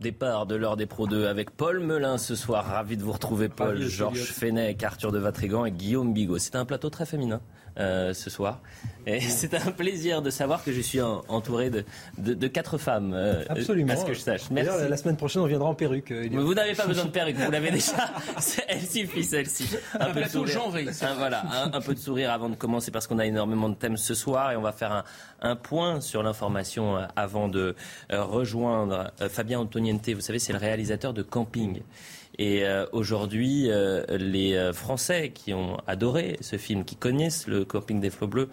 Départ de l'heure des Pro 2 avec Paul Melun ce soir. Ravi de vous retrouver Paul, Georges Fenech, Arthur de Vatrigan et Guillaume Bigot. C'est un plateau très féminin. Euh, ce soir. Et c'est un plaisir de savoir que je suis entouré de, de, quatre femmes. Euh, Absolument. À ce que je sache. Merci. La semaine prochaine, on viendra en perruque. Euh, vous n'avez pas besoin de perruque, vous l'avez déjà. Elle suffit, celle-ci. Un, peu de sourire. Un, voilà, un, peu de sourire avant de commencer parce qu'on a énormément de thèmes ce soir et on va faire un, un point sur l'information avant de rejoindre Fabien Antoniente. Vous savez, c'est le réalisateur de Camping. Et euh, aujourd'hui, euh, les euh, Français qui ont adoré ce film, qui connaissent le camping des flots bleus,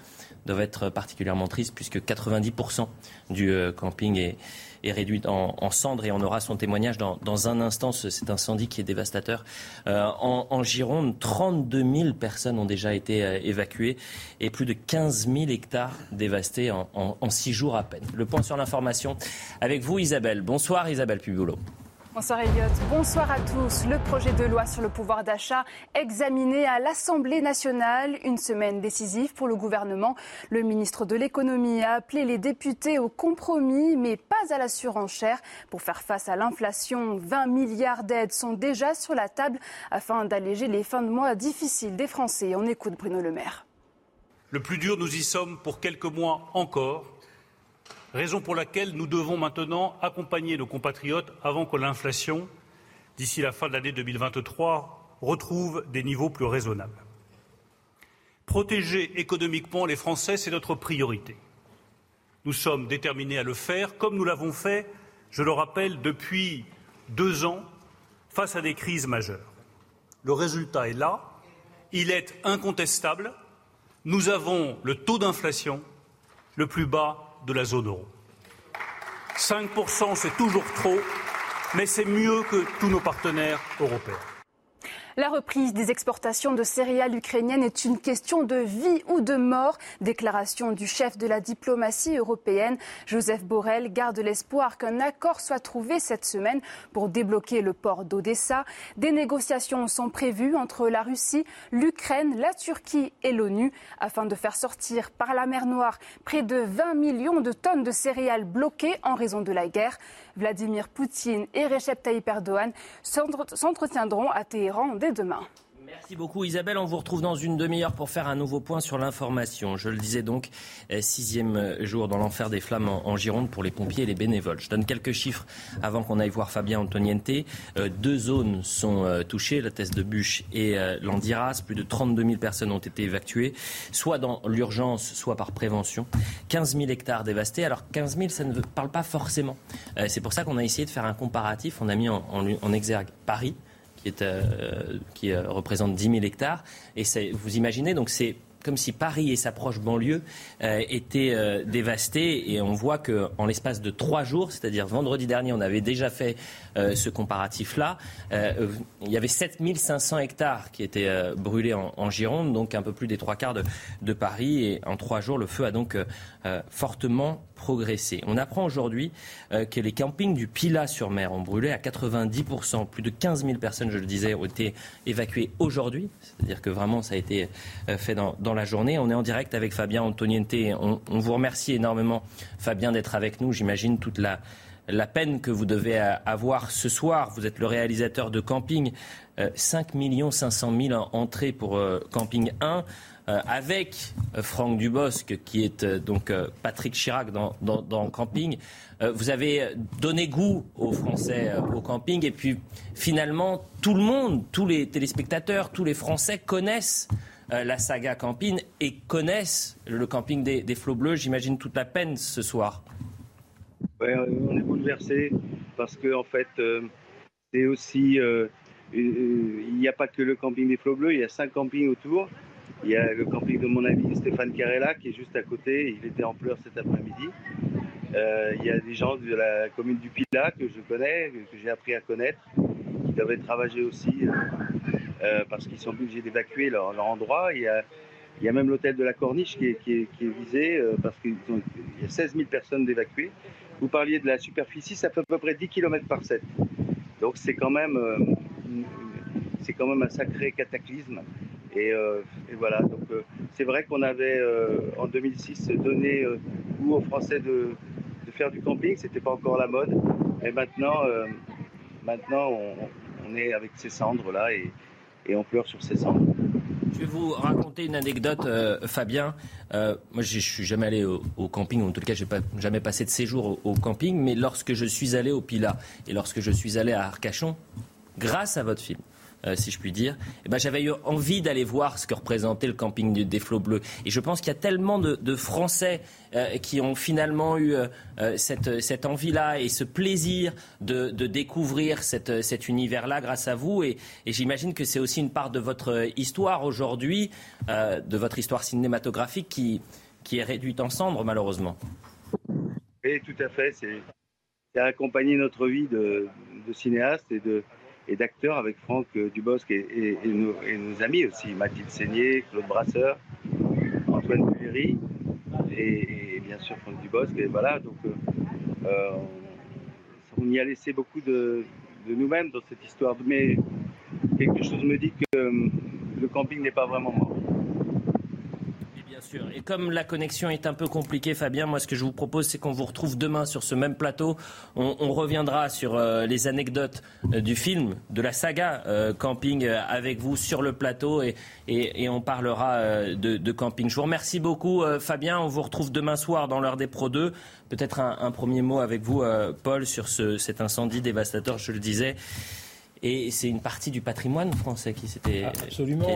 doivent être particulièrement tristes puisque 90% du camping est, réduit en, cendres et on aura son témoignage dans, un instant. Cet incendie qui est dévastateur. en, Gironde, 32 000 personnes ont déjà été évacuées et plus de 15 000 hectares dévastés en, six jours à peine. Le point sur l'information avec vous, Isabelle. Bonsoir, Isabelle Pubulo. Bonsoir Elliot, bonsoir à tous. Le projet de loi sur le pouvoir d'achat examiné à l'Assemblée nationale, une semaine décisive pour le gouvernement. Le ministre de l'économie a appelé les députés au compromis, mais pas à la surenchère. Pour faire face à l'inflation, 20 milliards d'aides sont déjà sur la table afin d'alléger les fins de mois difficiles des Français. On écoute Bruno Le Maire. Le plus dur, nous y sommes pour quelques mois encore raison pour laquelle nous devons maintenant accompagner nos compatriotes avant que l'inflation, d'ici la fin de l'année 2023, retrouve des niveaux plus raisonnables. Protéger économiquement les Français, c'est notre priorité. Nous sommes déterminés à le faire, comme nous l'avons fait, je le rappelle, depuis deux ans, face à des crises majeures. Le résultat est là, il est incontestable. Nous avons le taux d'inflation le plus bas de la zone euro. 5%, c'est toujours trop, mais c'est mieux que tous nos partenaires européens. La reprise des exportations de céréales ukrainiennes est une question de vie ou de mort. Déclaration du chef de la diplomatie européenne, Joseph Borrell, garde l'espoir qu'un accord soit trouvé cette semaine pour débloquer le port d'Odessa. Des négociations sont prévues entre la Russie, l'Ukraine, la Turquie et l'ONU afin de faire sortir par la mer Noire près de 20 millions de tonnes de céréales bloquées en raison de la guerre. Vladimir Poutine et Recep Tayyip Erdogan s'entretiendront à Téhéran dès demain. Merci beaucoup Isabelle. On vous retrouve dans une demi-heure pour faire un nouveau point sur l'information. Je le disais donc, euh, sixième jour dans l'enfer des flammes en, Gironde pour les pompiers et les bénévoles. Je donne quelques chiffres avant qu'on aille voir Fabien Antoniente. Euh, deux zones sont euh, touchées, la Thèse de Bûche et l'Andiras. Plus de 32 000 personnes ont été évacuées, soit dans l'urgence, soit par prévention. 15 000 hectares dévastés. Alors 15 000, ça ne parle pas forcément. C'est pour ça qu'on a essayé de faire un comparatif. On a mis en exergue Paris qui, euh, représente 10 000 hectares. Et vous imaginez, donc c'est comme si Paris et sa proche banlieue euh, étaient euh, dévastés. Et on voit qu'en l'espace de trois jours, c'est-à-dire vendredi dernier, on avait déjà fait ce comparatif-là. il y avait 7500 hectares qui étaient brûlés en, Gironde, donc un peu plus des trois quarts de, de, Paris. Et en trois jours, le feu a donc fortement On apprend aujourd'hui euh, que les campings du Pilat-sur-Mer ont brûlé à 90%. Plus de 15 000 personnes, je le disais, ont été évacuées aujourd'hui. C'est-à-dire que vraiment, ça a été euh, fait dans, la journée. On est en direct avec Fabien Antoniente. On, on vous remercie énormément, Fabien, d'être avec nous. J'imagine toute la, la peine que vous devez avoir ce soir. Vous êtes le réalisateur de Camping. 5 500 000 entrées pour euh, Camping 1. Euh, avec euh, Franck Dubosc, qui est euh, donc Patrick Chirac dans, Camping. vous avez donné goût aux Français au camping et puis finalement tout le monde, tous les téléspectateurs, tous les Français connaissent la saga Camping et connaissent le camping des, Flots Bleus. J'imagine toute la peine ce soir. Ouais, on est bouleversé parce que en fait, c'est aussi, il n'y a pas que le camping des Flots Bleus, il y a cinq campings autour Il y a le camping de mon ami Stéphane Carella qui est juste à côté. Il était en pleurs cet après-midi. Euh, il y a des gens de la commune du Pilat que je connais, que j'ai appris à connaître, qui doivent être ravagés aussi euh, parce qu'ils sont obligés d'évacuer leur, endroit. Il y, a, il y a même l'hôtel de la Corniche qui est, qui est, visé parce qu'il y a 16 000 personnes d'évacuer. Vous parliez de la superficie, ça fait à peu près 10 km par 7. Donc c'est quand c'est quand même un sacré cataclysme. Et, euh, voilà, donc euh, c'est vrai qu'on avait euh, en 2006 donné goût aux Français de, faire du camping, c'était pas encore la mode. Et maintenant, maintenant on, est avec ces cendres là et, on pleure sur ces cendres. Je vais vous raconter une anecdote, Fabien. moi, je suis jamais allé au, camping, en tout cas, je n'ai jamais passé de séjour au, au, camping, mais lorsque je suis allé au Pila et lorsque je suis allé à Arcachon, grâce à votre film, euh, si je puis dire, eh ben, j'avais eu envie d'aller voir ce que représentait le camping des Flots Bleus. Et je pense qu'il y a tellement de, Français euh, qui ont finalement eu euh, cette, envie-là et ce plaisir de, découvrir cet univers-là grâce à vous. Et, j'imagine que c'est aussi une part de votre histoire aujourd'hui, de votre histoire cinématographique qui, est réduite en cendres, malheureusement. Oui, tout à fait. C'est accompagner notre vie de cinéaste et de, et d'acteurs avec Franck euh, Dubosc et, nos, amis aussi, Mathilde Seigné, Claude Brasseur, Antoine Pullery et, bien sûr Franck Dubosc. Et voilà, donc euh, euh, on y a laissé beaucoup de, de nous-mêmes dans cette histoire. Mais quelque chose me dit que le camping n'est pas vraiment mort. Et comme la connexion est un peu compliquée, Fabien, moi ce que je vous propose, c'est qu'on vous retrouve demain sur ce même plateau. On, reviendra sur euh, les anecdotes euh, du film, de la saga euh, camping avec vous sur le plateau et, on parlera de, camping. Je vous remercie beaucoup, Fabien. On vous retrouve demain soir dans l'heure des Pro 2. Peut-être un, premier mot avec vous, Paul, sur ce, cet incendie dévastateur, je le disais. Et c'est une partie du patrimoine français qui s'était absolument.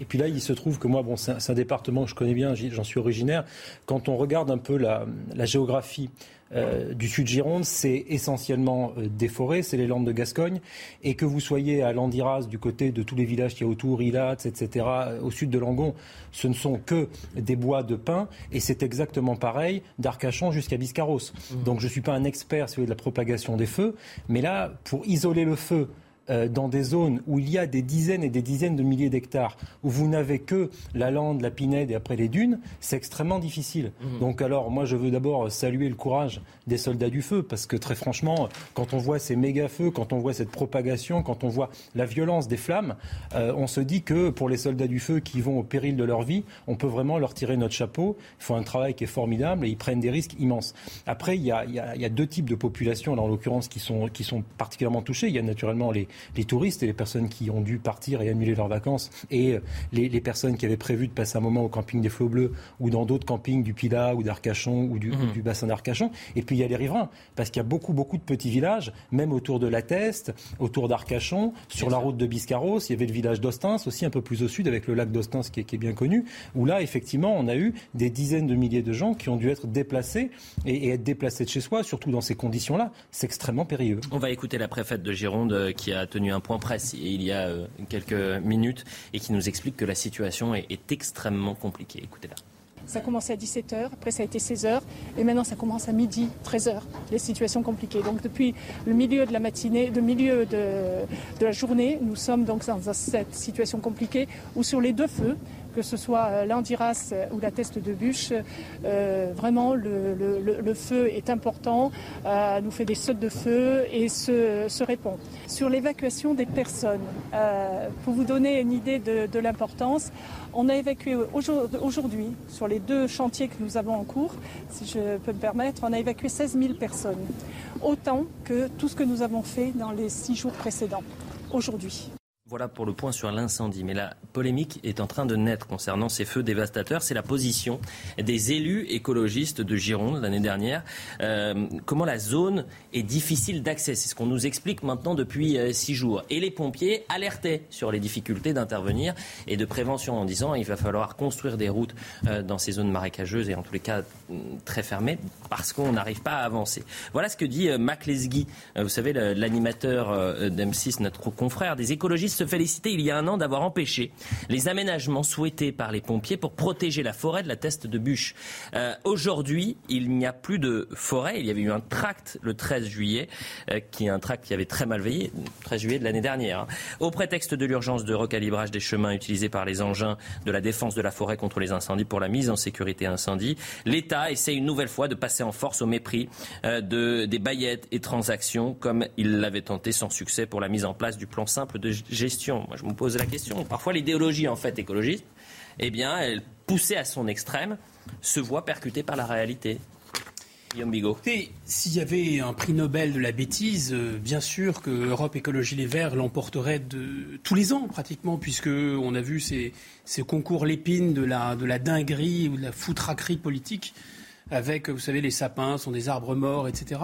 et puis là, il se trouve que moi, bon, c'est un, département que je connais bien, j'en suis originaire. Quand on regarde un peu la, géographie euh, du sud Gironde, c'est essentiellement euh, des forêts, c'est les Landes de Gascogne, et que vous soyez à Landiras, du côté de tous les villages qui y a autour, Ilat, etc., euh, au sud de Langon, ce ne sont que des bois de pin, et c'est exactement pareil d'Arcachon jusqu'à Biscarros. Mmh. Donc je ne suis pas un expert sur la propagation des feux, mais là, pour isoler le feu, euh, dans des zones où il y a des dizaines et des dizaines de milliers d'hectares, où vous n'avez que la lande, la pinède et après les dunes, c'est extrêmement difficile. Mmh. Donc alors, moi, je veux d'abord saluer le courage des soldats du feu, parce que très franchement, quand on voit ces méga feux, quand on voit cette propagation, quand on voit la violence des flammes, euh, on se dit que pour les soldats du feu qui vont au péril de leur vie, on peut vraiment leur tirer notre chapeau. Ils font un travail qui est formidable et ils prennent des risques immenses. Après, il y a, deux types de populations, en l'occurrence, qui sont, qui sont particulièrement touchées. Il y a naturellement les, les touristes et les personnes qui ont dû partir et annuler leurs vacances et euh, les, personnes qui avaient prévu de passer un moment au camping des Flots Bleus ou dans d'autres campings du Pilat ou d'Arcachon ou du, mhm. du bassin d'Arcachon. Et puis il y a les riverains, parce qu'il y a beaucoup, beaucoup de petits villages, même autour de la Teste, autour d'Arcachon, sur la route de Biscarros. Il y avait le village d'Ostens, aussi un peu plus au sud, avec le lac d'Ostens qui, qui, est bien connu, où là, effectivement, on a eu des dizaines de milliers de gens qui ont dû être déplacés et, et être déplacés de chez soi, surtout dans ces conditions-là. C'est extrêmement périlleux. On va écouter la préfète de Gironde euh, qui a tenu un point presse il y a euh, quelques minutes et qui nous explique que la situation est, extrêmement compliquée. Écoutez-la. Ça a commencé à 17h, après ça a été 16h, et maintenant ça commence à midi, 13h, les situations compliquées. Donc depuis le milieu de la matinée, le milieu de, de la journée, nous sommes donc dans cette situation compliquée où sur les deux feux, que ce soit euh, l'Andiras ou la Teste de Bûche, euh, vraiment le, feu est important, euh, nous fait des sautes de feu et se, répond. Sur l'évacuation des personnes, pour vous donner une idée de, l'importance, on a évacué aujourd'hui, sur les deux chantiers que nous avons en cours, si je peux me permettre, on a évacué 16 000 personnes. Autant que tout ce que nous avons fait dans les six jours précédents, aujourd'hui. Voilà pour le point sur l'incendie. Mais la polémique est en train de naître concernant ces feux dévastateurs. C'est la position des élus écologistes de Gironde l'année dernière. Euh, comment la zone est difficile d'accès? C'est ce qu'on nous explique maintenant depuis euh, six jours. Et les pompiers alertaient sur les difficultés d'intervenir et de prévention en disant qu'il va falloir construire des routes euh, dans ces zones marécageuses et en tous les cas très fermé parce qu'on n'arrive pas à avancer. Voilà ce que dit Mac Lesguy, vous savez, l'animateur d'M6, notre confrère des écologistes, se félicitait il y a un an d'avoir empêché les aménagements souhaités par les pompiers pour protéger la forêt de la teste de bûche. Aujourd'hui, il n'y a plus de forêt. Il y avait eu un tract le 13 juillet, qui est un tract qui avait très mal veillé, 13 juillet de l'année dernière. Hein. Au prétexte de l'urgence de recalibrage des chemins utilisés par les engins de la défense de la forêt contre les incendies pour la mise en sécurité incendie, l'État essaie une nouvelle fois de passer en force au mépris euh, de, des baillettes et transactions, comme il l'avait tenté sans succès pour la mise en place du plan simple de gestion. Moi, je me pose la question. Parfois, l'idéologie, en fait, écologiste, eh bien, elle, poussée à son extrême, se voit percutée par la réalité. Guillaume. S'il y avait un prix Nobel de la bêtise, euh, bien sûr que Europe Écologie Les Verts l'emporterait tous les ans pratiquement, puisque on a vu ces, concours l'épine de la, de la dinguerie ou de la foutraquerie politique avec, vous savez, les sapins sont des arbres morts, etc.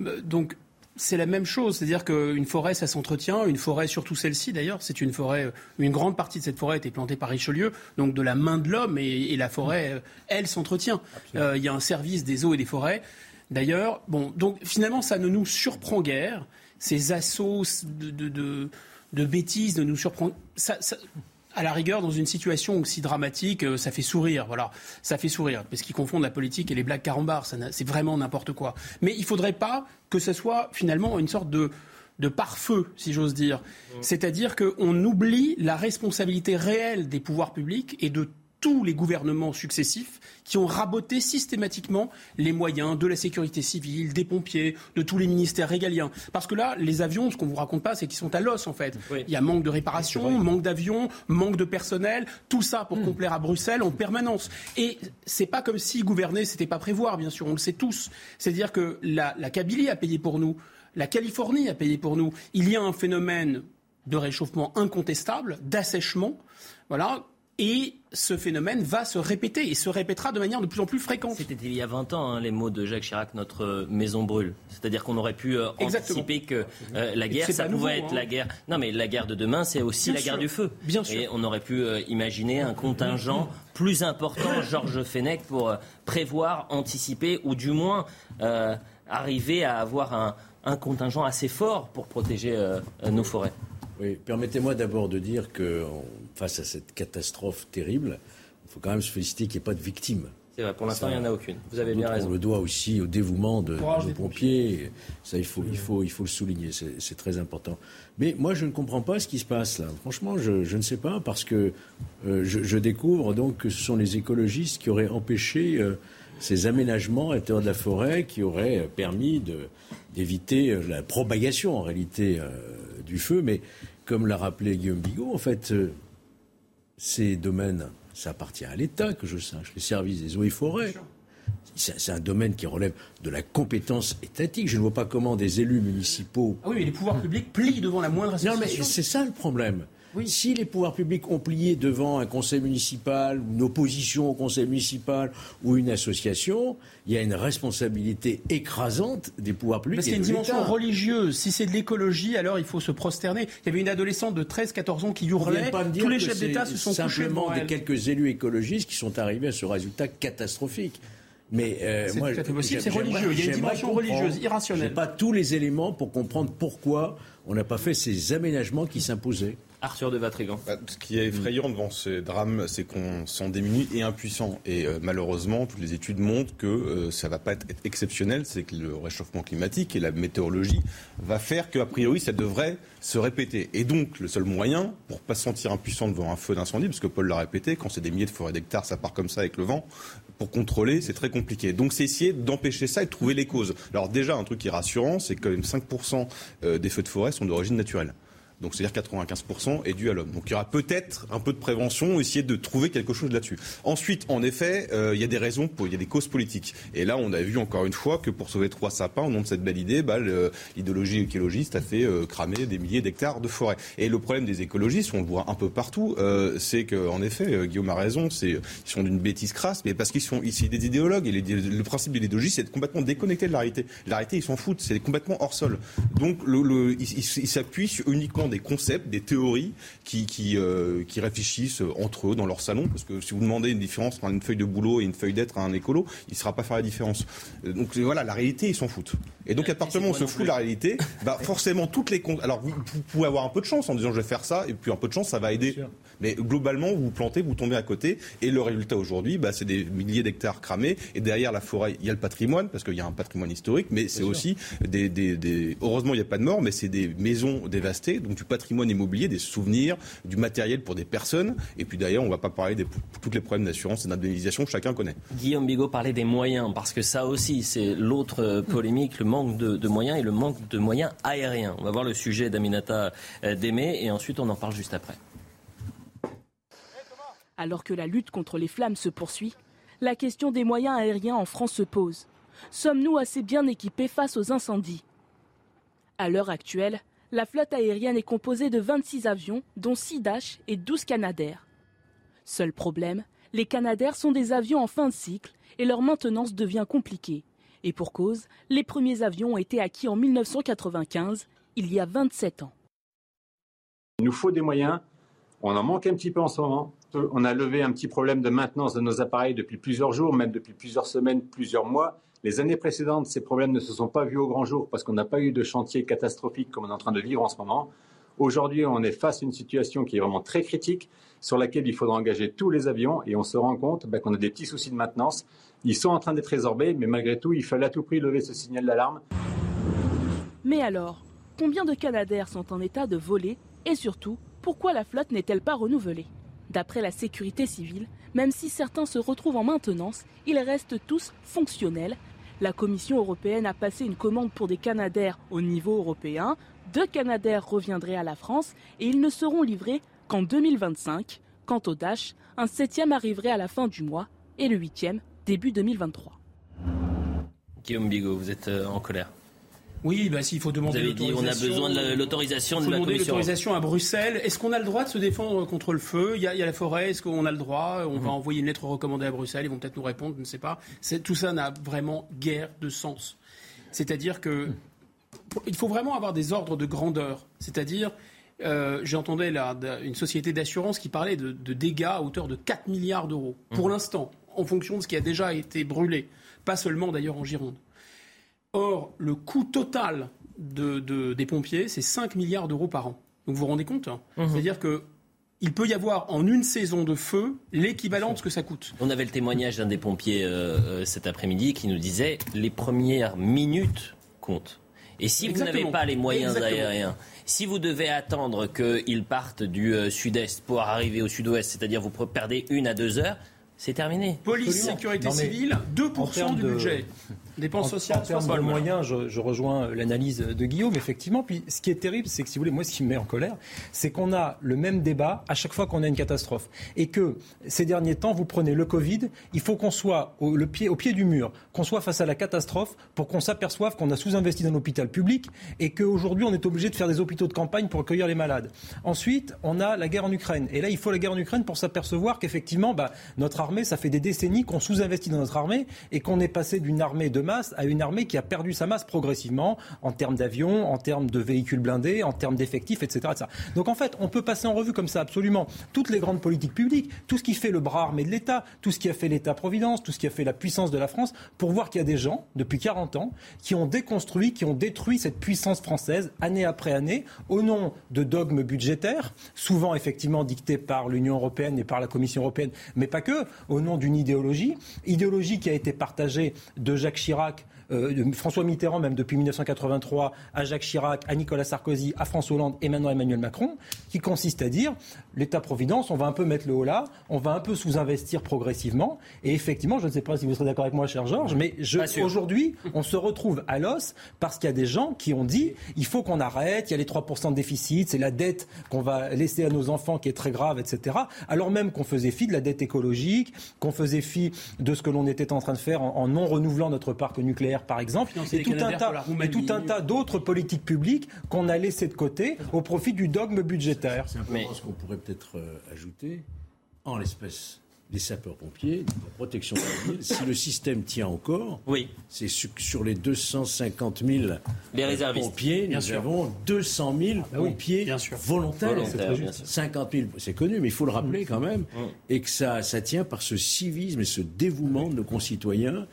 Euh, donc c'est la même chose. C'est-à-dire qu'une forêt, ça s'entretient. Une forêt, surtout celle-ci d'ailleurs, c'est une forêt. Euh, une grande partie de cette forêt a été plantée par Richelieu, donc de la main de l'homme, et, la forêt, euh, elle, s'entretient. Euh, il y a un service des eaux et des forêts. D'ailleurs, bon, donc finalement, ça ne nous surprend guère. Ces assauts de, de, bêtises ne nous surprend. Ça, à la rigueur, dans une situation aussi dramatique, euh, ça fait sourire. Voilà, ça fait sourire. Parce qu'ils confondent la politique et les blagues carambars. C'est vraiment n'importe quoi. Mais il ne faudrait pas que ce soit finalement une sorte de de pare-feu, si j'ose dire. Mmh. C'est-à-dire qu'on oublie la responsabilité réelle des pouvoirs publics et de tous les gouvernements successifs qui ont raboté systématiquement les moyens de la sécurité civile, des pompiers, de tous les ministères régaliens. Parce que là, les avions, ce qu'on vous raconte pas, c'est qu'ils sont à l'os en fait. Il y a manque de réparation, manque d'avions, manque de personnel, tout ça pour hmm. complaire à Bruxelles en permanence. Et c'est pas comme si gouverner, c'était pas prévoir, bien sûr, on le sait tous. C'est-à-dire que la, la Kabylie a payé pour nous, la Californie a payé pour nous. Il y a un phénomène de réchauffement incontestable, d'assèchement, voilà, et ce phénomène va se répéter et se répétera de manière de plus en plus fréquente. C'était il y a 20 ans hein, les mots de Jacques Chirac, notre maison brûle. C'est-à-dire qu'on aurait pu euh, anticiper que euh, la guerre, ça pouvait être la hein. guerre. Non, mais la guerre de demain, c'est aussi la guerre du feu. Bien sûr. Et on aurait pu euh, imaginer un contingent plus important, Georges Fenech, pour prévoir, anticiper ou du moins arriver à avoir un, un, contingent assez fort pour protéger nos forêts. Oui, permettez-moi d'abord de dire que face à cette catastrophe terrible, il faut quand même se féliciter qu'il n'y ait pas de victimes. C'est vrai, pour l'instant, il n'y en a aucune. Vous avez bien raison. On le doit aussi au dévouement de, nos pompiers. Ça, il faut, il faut, il faut le souligner. C'est très important. Mais moi, je ne comprends pas ce qui se passe là. Franchement, je, ne sais pas parce que euh, je, découvre donc que ce sont les écologistes qui auraient empêché euh, ces aménagements à l'intérieur de la forêt qui auraient permis d'éviter euh, la propagation en réalité du feu. Mais comme l'a rappelé Guillaume Bigot, en fait, ces domaines, ça appartient à l'État, que je sache, les services des eaux et forêts. C'est un domaine qui relève de la compétence étatique. Je ne vois pas comment des élus municipaux. Ah oui, mais les pouvoirs publics plient devant la moindre association. Non, mais c'est ça le problème. Si les pouvoirs publics ont plié devant un conseil municipal, une opposition au conseil municipal ou une association, il y a une responsabilité écrasante des pouvoirs publics. Parce qu'il y a une dimension religieuse. Si c'est de l'écologie, alors il faut se prosterner. Il y avait une adolescente de 13-14 ans qui hurlait. Tous les chefs d'État se sont couchés simplement des quelques élus écologistes qui sont arrivés à ce résultat catastrophique. Mais euh, moi, c'est religieux. Il y a une dimension religieuse, irrationnelle. Je pas tous les éléments pour comprendre pourquoi on n'a pas fait ces aménagements qui s'imposaient. Arthur de Vatrigan. Bah, ce qui est effrayant devant ce drame, c'est qu'on s'en démunis et impuissant. Et euh, malheureusement, toutes les études montrent que euh, ça ne va pas être exceptionnel. C'est que le réchauffement climatique et la météorologie va faire qu'a priori, ça devrait se répéter. Et donc, le seul moyen pour pas se sentir impuissant devant un feu d'incendie, parce que Paul l'a répété, quand c'est des milliers de forêts d'hectares, ça part comme ça avec le vent, pour contrôler, c'est très compliqué. Donc, c'est essayer d'empêcher ça et de trouver les causes. Alors déjà, un truc qui est rassurant, c'est que même 5% euh, des feux de forêt sont d'origine naturelle. Donc c'est-à-dire 95% est dû à l'homme. Donc il y aura peut-être un peu de prévention, essayer de trouver quelque chose là-dessus. Ensuite, en effet, euh, il y a des raisons, pour, il y a des causes politiques. Et là, on a vu encore une fois que pour sauver trois sapins, au nom de cette belle idée, bah, l'idéologie écologiste a fait euh, cramer des milliers d'hectares de forêt. Et le problème des écologistes, on le voit un peu partout, euh, c'est qu'en effet, Guillaume a raison, c'est ils sont d'une bêtise crasse, mais parce qu'ils sont ici des idéologues. Et le principe de l'idéologie, c'est d'être complètement déconnecté de la réalité. La réalité, ils s'en foutent, c'est complètement hors sol. Donc le, le, ils s'appuient uniquement gens des concepts, des théories qui, qui, euh, qui réfléchissent entre eux dans leur salon. Parce que si vous demandez une différence entre une feuille de boulot et une feuille d'être à un écolo, il ne saura pas faire la différence. Donc voilà, la réalité, ils s'en foutent. Et donc à partir du moment où on se fout de la réalité, bah, forcément toutes les... Alors vous, vous, pouvez avoir un peu de chance en disant je vais faire ça, et puis un peu de chance, ça va aider. Mais globalement, vous vous plantez, vous tombez à côté, et le résultat aujourd'hui, bah, c'est des milliers d'hectares cramés, et derrière la forêt, il y a le patrimoine, parce qu'il y a un patrimoine historique, mais c'est aussi des, des, des, Heureusement, il n'y a pas de mort, mais c'est des maisons dévastées, donc du patrimoine immobilier, des souvenirs, du matériel pour des personnes, et puis d'ailleurs, on ne va pas parler de tous les problèmes d'assurance et d'indemnisation que chacun connaît. Guillaume Bigot parlait des moyens, parce que ça aussi, c'est l'autre polémique, le manque de, de, moyens et le manque de moyens aériens. On va voir le sujet d'Aminata euh, Démé, et ensuite on en parle juste après. Alors que la lutte contre les flammes se poursuit, la question des moyens aériens en France se pose. Sommes-nous assez bien équipés face aux incendies? À l'heure actuelle, la flotte aérienne est composée de 26 avions, dont 6 Dash et 12 Canadair. Seul problème, les Canadair sont des avions en fin de cycle et leur maintenance devient compliquée. Et pour cause, les premiers avions ont été acquis en 1995, il y a 27 ans. Il nous faut des moyens, on en manque un petit peu en ce moment. On a levé un petit problème de maintenance de nos appareils depuis plusieurs jours, même depuis plusieurs semaines, plusieurs mois. Les années précédentes, ces problèmes ne se sont pas vus au grand jour parce qu'on n'a pas eu de chantier catastrophique comme on est en train de vivre en ce moment. Aujourd'hui, on est face à une situation qui est vraiment très critique, sur laquelle il faudra engager tous les avions, et on se rend compte bah, qu'on a des petits soucis de maintenance. Ils sont en train d'être résorbés, mais malgré tout, il fallait à tout prix lever ce signal d'alarme. Mais alors, combien de Canadair sont en état de voler, et surtout, pourquoi la flotte n'est-elle pas renouvelée? D'après la sécurité civile, même si certains se retrouvent en maintenance, ils restent tous fonctionnels. La Commission européenne a passé une commande pour des Canadaires au niveau européen. Deux Canadaires reviendraient à la France et ils ne seront livrés qu'en 2025. Quant au Dash, un septième arriverait à la fin du mois et le huitième début 2023. Guillaume Bigot, vous êtes euh, en colère oui, bah, s'il faut demander. Vous avez dit on a besoin de l'autorisation de la demander l'autorisation à Bruxelles. Est-ce qu'on a le droit de se défendre contre le feu? Il y, a, il y, a, la forêt. Est-ce qu'on a le droit? On va mhm. envoyer une lettre recommandée à Bruxelles. Ils vont peut-être nous répondre. Je ne sais pas. Tout ça n'a vraiment guère de sens. C'est-à-dire que il faut vraiment avoir des ordres de grandeur. C'est-à-dire euh, J'entendais une société d'assurance qui parlait de, de, dégâts à hauteur de 4 milliards d'euros. Pour mhm. l'instant, en fonction de ce qui a déjà été brûlé. Pas seulement d'ailleurs en Gironde. Or, le coût total de, des pompiers, c'est 5 milliards d'euros par an. Donc vous vous rendez compte hein mhm. C'est-à-dire que il peut y avoir en une saison de feu l'équivalent de ce que ça coûte. On avait le témoignage d'un des pompiers euh, euh, cet après-midi qui nous disait les premières minutes comptent. Et si vous n'avez pas les moyens aériens, si vous devez attendre qu'ils partent du euh, sud-est pour arriver au sud-ouest, c'est-à-dire vous perdez une à deux heures, c'est terminé. Police, sécurité civile, 2% du budget. Dépenses sociales, en termes de moyens, je, je rejoins l'analyse de Guillaume, effectivement. Puis ce qui est terrible, c'est que si vous voulez, moi, ce qui me met en colère, c'est qu'on a le même débat à chaque fois qu'on a une catastrophe. Et que ces derniers temps, vous prenez le Covid, il faut qu'on soit au, le pied, au pied du mur, qu'on soit face à la catastrophe pour qu'on s'aperçoive qu'on a sous-investi dans l'hôpital public et qu'aujourd'hui, on est obligé de faire des hôpitaux de campagne pour accueillir les malades. Ensuite, on a la guerre en Ukraine. Et là, il faut la guerre en Ukraine pour s'apercevoir qu'effectivement, bah, notre armée, ça fait des décennies qu'on sous-investit dans notre armée et qu'on est passé d'une armée de masse à une armée qui a perdu sa masse progressivement en termes d'avions, en termes de véhicules blindés, en termes d'effectifs, etc., Donc en fait, on peut passer en revue comme ça absolument toutes les grandes politiques publiques, tout ce qui fait le bras armé de l'État, tout ce qui a fait l'État-providence, tout ce qui a fait la puissance de la France, pour voir qu'il y a des gens, depuis 40 ans, qui ont déconstruit, qui ont détruit cette puissance française année après année, au nom de dogmes budgétaires, souvent effectivement dictés par l'Union européenne et par la Commission européenne, mais pas que, au nom d'une idéologie, idéologie qui a été partagée de Jacques Chirac euh, François Mitterrand, même depuis 1983, à Jacques Chirac, à Nicolas Sarkozy, à François Hollande et maintenant Emmanuel Macron, qui consiste à dire l'État-providence, on va un peu mettre le haut là, on va un peu sous-investir progressivement. Et effectivement, je ne sais pas si vous serez d'accord avec moi, cher Georges, mais aujourd'hui, on se retrouve à l'os parce qu'il y a des gens qui ont dit il faut qu'on arrête, il y a les 3% de déficit, c'est la dette qu'on va laisser à nos enfants qui est très grave, etc. Alors même qu'on faisait fi de la dette écologique, qu'on faisait fi de ce que l'on était en train de faire en non renouvelant notre parc nucléaire par exemple, et tout, un tas, et tout un tas d'autres politiques publiques qu'on a laissées de côté au profit du dogme budgétaire. C'est ce qu'on pourrait peut-être euh, ajouter. En l'espèce, les sapeurs-pompiers, la protection civile, si le système tient encore, oui. c'est sur les 250 000 les pompiers, nous avons 200 000 ah pompiers volontaires. 50 000, c'est connu, mais il faut le rappeler quand même, mm. et que ça, ça tient par ce civisme et ce dévouement de nos concitoyens.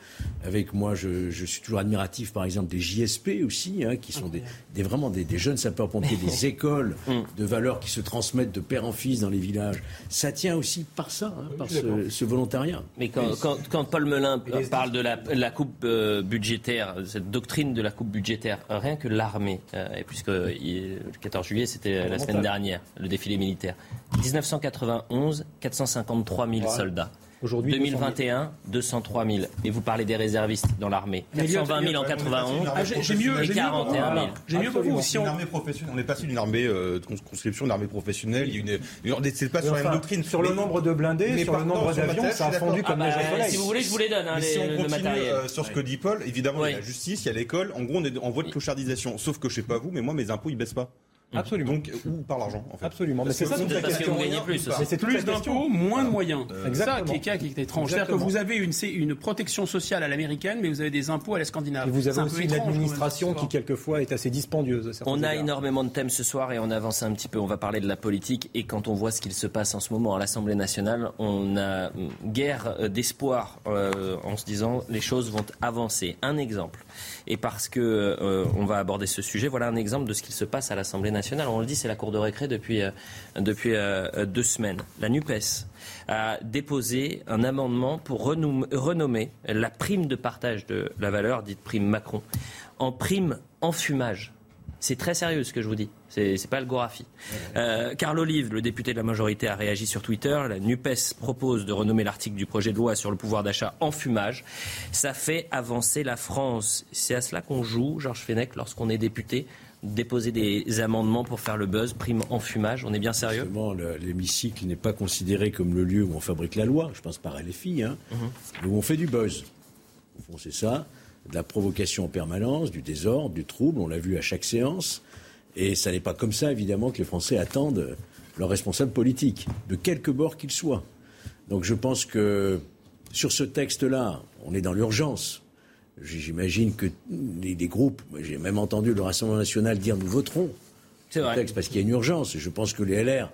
Avec moi, je, je suis toujours admiratif, par exemple, des JSP aussi, hein, qui sont des, des vraiment des, des, jeunes sapeurs-pompiers, des écoles mm. de valeurs qui se transmettent de père en fils dans les villages. Ça tient aussi par ça, hein, par ce ce, volontariat. Mais quand, Paul Melun parle de la, coupe euh, budgétaire, cette doctrine de la coupe budgétaire, rien que l'armée, euh, puisque le 14 juillet c'était la semaine dernière, le défilé militaire, 1991, 453 000 soldats. Aujourd'hui, 2021, 203 000. Et vous parlez des réservistes dans l'armée. 420 000 en 91. Ah, j'ai mieux, et 41 000. J'ai mieux pour vous. Si on... armée professionnelle. On est passé d'une armée euh, de conscription, d'une armée professionnelle. Il y a une, c'est pas sur la même doctrine. Sur le nombre de blindés, sur le nombre d'avions, ça a fondu comme ah bah, Si vous voulez, je vous les donne. Hein, si on continue euh, sur ce que dit Paul, évidemment, il y a la justice, il y a l'école. En gros, on est en voie de clochardisation. Sauf que je sais pas vous, mais moi, mes impôts, ils baissent pas. Mmh. Absolument. Donc, ou par l'argent, en fait. Absolument. Mais c'est ça toute la question. Vous gagnez plus. c'est plus d'impôts, moins de moyens. C'est ça qui est, qui est étrange. C'est-à-dire que vous avez une, une protection sociale à l'américaine, mais vous avez des impôts à la scandinave. Et vous avez aussi une administration qui, quelquefois, est assez dispendieuse. On a énormément de thèmes ce soir et on avance un petit peu. On va parler de la politique. Et quand on voit ce qu'il se passe en ce moment à l'Assemblée nationale, on a guerre d'espoir euh, en se disant les choses vont avancer. Un exemple. Et parce que euh, on va aborder ce sujet, voilà un exemple de ce qu'il se passe à l'Assemblée nationale. On le dit, c'est la cour de récré depuis, euh, depuis euh, deux semaines. La NUPES a déposé un amendement pour renommer la prime de partage de la valeur, dite prime Macron, en prime enfumage. C'est très sérieux ce que je vous dis. C'est pas le Gorafi. Euh, Carl Olive, le député de la majorité, a réagi sur Twitter. La NUPES propose de renommer l'article du projet de loi sur le pouvoir d'achat en fumage. Ça fait avancer la France. C'est à cela qu'on joue, Georges Fenech, lorsqu'on est député déposer des amendements pour faire le buzz, prime en fumage. On est bien sérieux? Justement, l'hémicycle n'est pas considéré comme le lieu où on fabrique la loi, je pense par LFI, hein, mhm. où on fait du buzz. Au fond, c'est ça de la provocation en permanence, du désordre, du trouble, on l'a vu à chaque séance. Et ça n'est pas comme ça, évidemment, que les Français attendent leurs responsables politiques, de quelque bord qu'ils soient. Donc je pense que sur ce texte-là, on est dans l'urgence. J'imagine que les, groupes, j'ai même entendu le Rassemblement national dire nous voterons ce texte parce qu'il y a une urgence. je pense que les LR,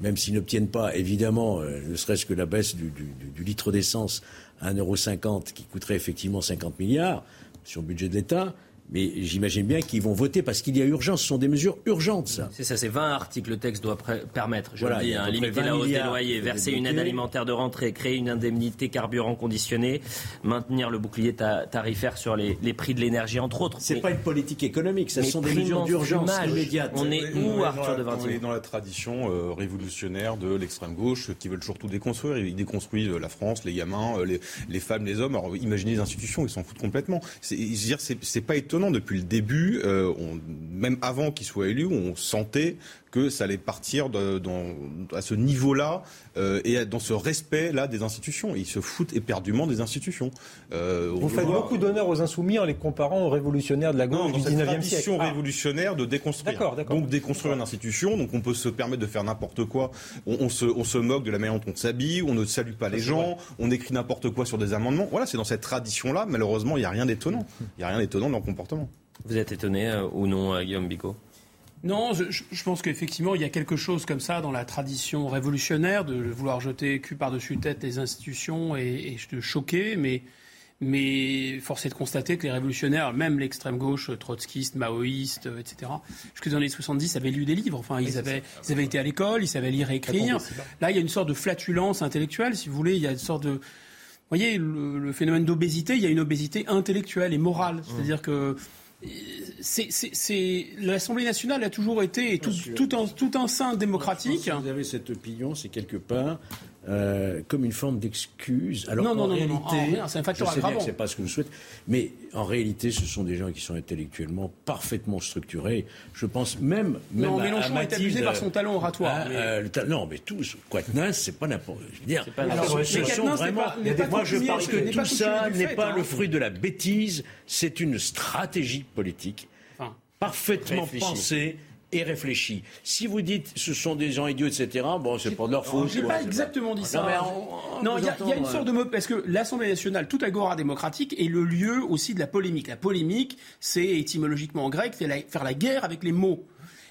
même s'ils n'obtiennent pas, évidemment, euh, ne serait-ce que la baisse du, du litre d'essence à 1,50€ qui coûterait effectivement 50 milliards sur le budget de l'État, mais j'imagine bien qu'ils vont voter parce qu'il y a urgence. Ce sont des mesures urgentes, ça. C'est ça, c'est 20 articles. Le texte doit permettre, je le dis, hein, limiter la hausse des loyers, verser une aide alimentaire de rentrée, créer une indemnité carburant conditionnée, maintenir le bouclier tarifaire sur les, prix de l'énergie, entre autres. C'est pas une politique économique, ce sont des mesures d'urgence immédiates. On est où, Arthur de On est dans la tradition euh, révolutionnaire de l'extrême gauche qui veulent toujours tout déconstruire. Ils déconstruisent euh, la France, les gamins, euh, les, femmes, les hommes. Alors imaginez les institutions, ils s'en foutent complètement. C'est pas étonnant depuis le début, euh, même avant qu'il soit élu, on sentait que ça allait partir à ce niveau-là euh, et dans ce respect-là des institutions. ils se foutent éperdument des institutions. Euh, Vous faites beaucoup d'honneur aux insoumis en les comparant aux révolutionnaires de la gauche du 19e siècle. tradition ah. révolutionnaire de déconstruire. Donc déconstruire une institution, donc on peut se permettre de faire n'importe quoi. On, se, on, se, moque de la manière dont on s'habille, on ne salue pas les gens, on écrit n'importe quoi sur des amendements. Voilà, c'est dans cette tradition-là. Malheureusement, il n'y a rien d'étonnant. Il n'y a rien d'étonnant dans leur comportement. Vous êtes étonné euh, ou non, Guillaume Bigot non, je, pense qu'effectivement, il y a quelque chose comme ça dans la tradition révolutionnaire de vouloir jeter cul par-dessus tête les institutions et, de choquer, mais, mais force est de constater que les révolutionnaires, même l'extrême gauche, trotskiste, maoïste, etc., jusque dans les années 70, avaient lu des livres. Enfin, ils, avaient, ils avaient été à l'école, ils savaient lire et écrire. Là, il y a une sorte de flatulence intellectuelle, si vous voulez. Il y a une sorte de. Vous voyez, le, phénomène d'obésité, il y a une obésité intellectuelle et morale. Mmh. C'est-à-dire que c'est l'Assemblée nationale a toujours été tout, tout, un, tout un sein démocratique. vous avez cette opinion, c'est quelque part euh, comme une forme d'excuse. Alors non, non, non, c'est un facteur. C'est pas ce que je souhaite, mais en réalité, ce sont des gens qui sont intellectuellement parfaitement structurés. Je pense même, même non, Mélenchon est abusé par son talent oratoire. Ah, euh, non, mais tous, Quatennens, c'est pas n'importe. Je veux dire, alors, ce sont vraiment. moi, je pense que tout ça n'est pas le fruit de la bêtise. C'est une stratégie politique parfaitement pensée et réfléchi. Si vous dites ce sont des gens idiots, etc., bon, c'est pas de leur faute. J'ai pas exactement dit ça. Non, il y, a une sorte de mot parce que l'Assemblée nationale, tout agora démocratique, est le lieu aussi de la polémique. La polémique, c'est étymologiquement en grec faire la guerre avec les mots.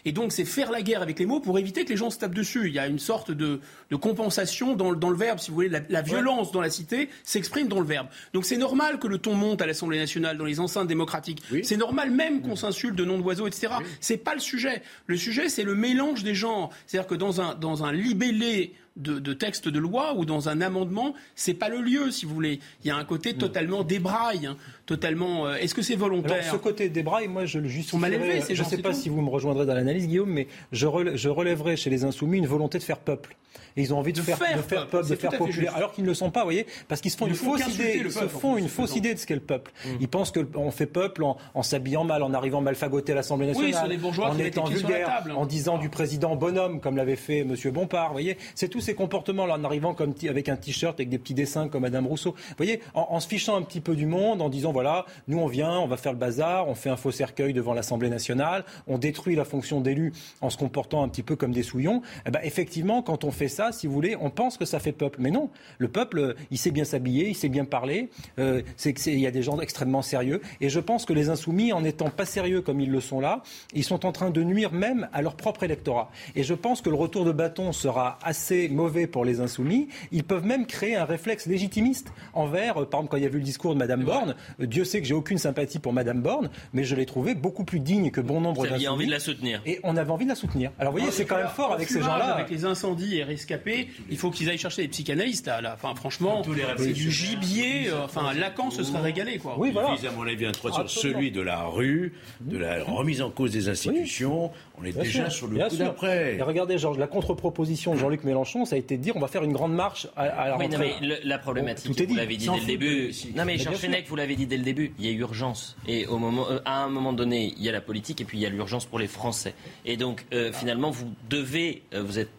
Et donc, c'est faire la guerre avec les mots pour éviter que les gens se tapent dessus. Il y a une sorte de, compensation dans, le verbe, si vous voulez. La, violence dans la cité s'exprime dans le verbe. Donc, c'est normal que le ton monte à l'Assemblée nationale, dans les enceintes démocratiques. C'est normal même qu'on s'insulte de noms d'oiseaux, etc. C'est pas le sujet. Le sujet, c'est le mélange des genres. C'est-à-dire que dans un, dans un libellé de, de texte de loi ou dans un amendement, c'est pas le lieu, si vous voulez. Il y a un côté totalement débraille, hein, totalement. Euh, est-ce que c'est volontaire Ce côté débraille, moi, je le justifie. Je ne sais pas si vous me rejoindrez dans l'analyse, Guillaume, mais je, je relèverai chez les insoumis une volonté de faire peuple. Et ils ont envie de, faire, de faire peuple, de faire populaire, alors qu'ils ne le sont pas, vous voyez, parce qu'ils se font une fausse idée, ils se font une fausse idée de ce qu'est le peuple. Mm. Ils pensent qu'on fait peuple en, s'habillant mal, en arrivant mal fagoté à l'Assemblée nationale, en étant vulgaire, en disant du président bonhomme, comme l'avait fait M. Bompard, vous voyez. C'est tous ces comportements là, en arrivant avec un t-shirt avec des petits dessins comme Madame Rousseau. Vous voyez, en, se fichant un petit peu du monde, en disant voilà, nous on vient, on va faire le bazar, on fait un faux cercueil devant l'Assemblée nationale, on détruit la fonction d'élu en se comportant un petit peu comme des souillons. Eh ben, effectivement, quand on fait ça, si vous voulez, on pense que ça fait peuple. Mais non, le peuple, il sait bien s'habiller, il sait bien parler. Euh, il y a des gens extrêmement sérieux. Et je pense que les insoumis, en n'étant pas sérieux comme ils le sont là, ils sont en train de nuire même à leur propre électorat. Et je pense que le retour de bâton sera assez mauvais pour les insoumis. Ils peuvent même créer un réflexe légitimiste envers, euh, par exemple, quand il y a vu le discours de Mme Borne, euh, Dieu sait que j'ai aucune sympathie pour Mme Borne, mais je l'ai trouvée beaucoup plus digne que bon nombre d'insoumis. envie de la soutenir. Et on avait envie de la soutenir. Alors vous voyez, c'est quand même fort avec ces gens-là. Avec les incendies et rescapés, il faut qu'ils aillent chercher des psychanalystes. Là, Enfin, franchement, c'est du gibier. Euh, enfin, Lacan se serait régalé. Quoi. Oui, voilà. à mon avis, un sur celui de la rue, de la remise en cause des institutions. On est déjà sur le coup d'après. Et regardez, Georges, la contre-proposition de Jean-Luc Mélenchon, ça a été de dire on va faire une grande marche à, la rentrée. Oui, mais la problématique, vous l'avez dit dès le début. Non, mais Charles Fenech, vous l'avez dit dès le début, il y a urgence. Et au moment, euh, à un moment donné, il y a la politique et puis il y a l'urgence pour les Français. Et donc, euh, finalement, vous devez, vous êtes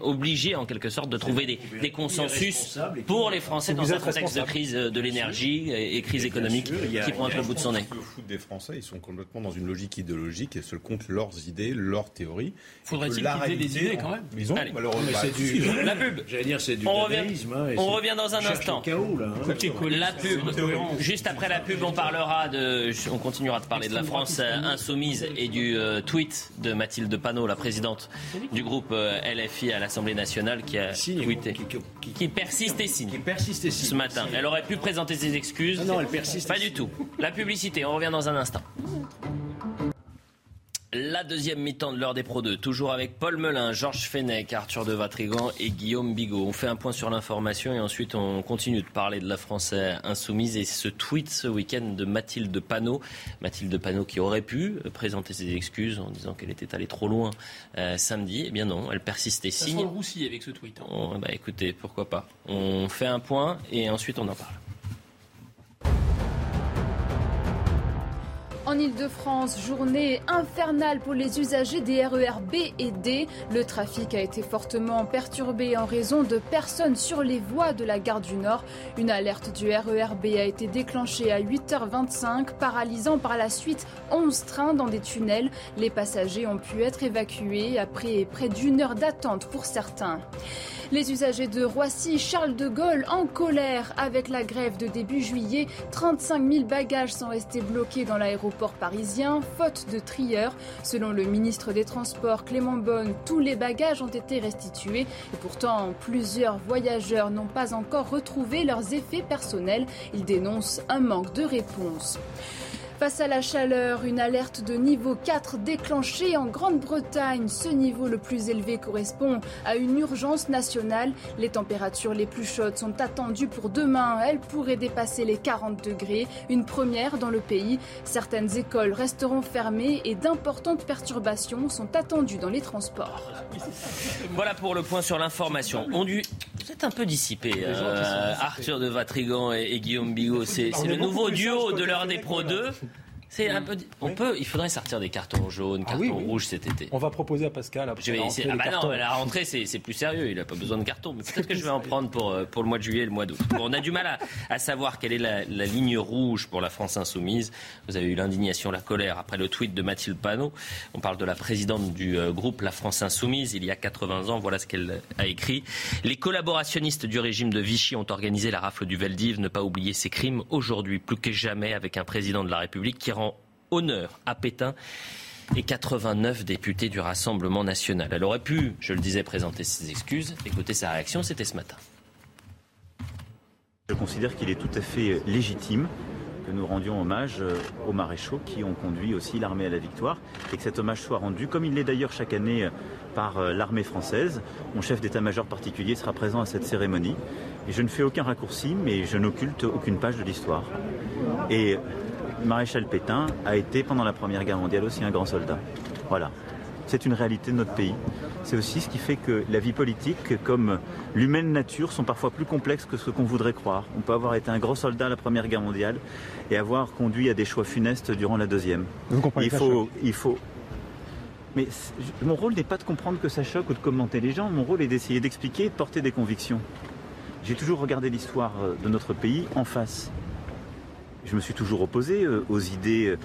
obligé en quelque sorte de trouver des, des consensus pour les Français dans un contexte de crise de l'énergie et crise économique qui pointe le bout de son nez. Le foot des Français, ils sont complètement dans une logique idéologique et seuls comptent leurs idées, leurs théories. Faudrait-il qu'ils aient des idées quand même Ils ont malheureusement. C'est du la pub. J'allais dire c'est du on revient, hein, on revient dans un instant. Chaos, là, hein. La pub. Juste après la pub, on parlera de, on continuera de parler de la France insoumise et du euh, tweet de Mathilde Panot, la présidente du groupe euh, LFI à l'Assemblée nationale, qui a tweeté, qui persiste et signe. Qui persiste et signe. Ce matin, elle aurait pu présenter ses excuses. Non, elle persiste. Pas du tout. La publicité. On revient dans un instant. La deuxième mi-temps de l'heure des Pro 2, toujours avec Paul Melun, Georges Fenech, Arthur de Vatrigan et Guillaume Bigot. On fait un point sur l'information et ensuite on continue de parler de la France insoumise et ce tweet ce week-end de Mathilde Panot. Mathilde Panot qui aurait pu présenter ses excuses en disant qu'elle était allée trop loin euh, samedi. Eh bien non, elle persiste et signe. Ça sent roussi avec ce tweet. Hein. bah écoutez, pourquoi pas. On fait un point et ensuite on en parle. En Ile-de-France, journée infernale pour les usagers des RER B et D. Le trafic a été fortement perturbé en raison de personnes sur les voies de la gare du Nord. Une alerte du RER B a été déclenchée à 8h25, paralysant par la suite 11 trains dans des tunnels. Les passagers ont pu être évacués après près d'une heure d'attente pour certains. Les usagers de Roissy, Charles de Gaulle en colère avec la grève de début juillet. 35 000 bagages sont restés bloqués dans l'aéroport parisien, faute de trieurs. Selon le ministre des Transports Clément Bonne, tous les bagages ont été restitués et pourtant plusieurs voyageurs n'ont pas encore retrouvé leurs effets personnels. Ils dénoncent un manque de réponse. Face à la chaleur, une alerte de niveau 4 déclenchée en Grande-Bretagne. Ce niveau le plus élevé correspond à une urgence nationale. Les températures les plus chaudes sont attendues pour demain. Elles pourraient dépasser les 40 degrés, une première dans le pays. Certaines écoles resteront fermées et d'importantes perturbations sont attendues dans les transports. Voilà pour le point sur l'information. On dû... Vous êtes un peu dissipé, euh, Arthur de Vatrigan et, Guillaume Bigot. C'est le nouveau duo de l'heure des Pro 2. C'est un peu. On peut. Il faudrait sortir des cartons jaunes, Ah cartons rouges cet été. On va proposer à Pascal. Je vais essayer. Ah bah non, la rentrée c'est plus sérieux. Il n'a pas besoin de cartons. Mais peut-être que je vais en prendre pour euh, pour le mois de juillet et le mois d'août. Bon, on a du mal à, à savoir quelle est la, la, ligne rouge pour la France insoumise. Vous avez eu l'indignation, la colère après le tweet de Mathilde Panot. On parle de la présidente du euh, groupe La France insoumise. Il y a 80 ans, voilà ce qu'elle a écrit. Les collaborationnistes du régime de Vichy ont organisé la rafle du Veldiv. Ne pas oublier ces crimes aujourd'hui plus que jamais avec un président de la République qui honneur à Pétain et 89 députés du Rassemblement national. Elle aurait pu, je le disais, présenter ses excuses. Écoutez sa réaction, c'était ce matin. Je considère qu'il est tout à fait légitime que nous rendions hommage aux maréchaux qui ont conduit aussi l'armée à la victoire et que cet hommage soit rendu, comme il l'est d'ailleurs chaque année par l'armée française. Mon chef d'état-major particulier sera présent à cette cérémonie. Je ne fais aucun raccourci, mais je n'occulte aucune page de l'histoire. Et maréchal Pétain a été pendant la Première Guerre mondiale aussi un grand soldat. Voilà. C'est une réalité de notre pays. C'est aussi ce qui fait que la vie politique, comme l'humaine nature, sont parfois plus complexes que ce qu'on voudrait croire. On peut avoir été un grand soldat à la Première Guerre mondiale et avoir conduit à des choix funestes durant la Deuxième. Vous comprenez il faut, il faut. Mais mon rôle n'est pas de comprendre que ça choque ou de commenter les gens. Mon rôle est d'essayer d'expliquer et de porter des convictions. J'ai toujours regardé l'histoire de notre pays en face. Je me suis toujours opposé aux idées,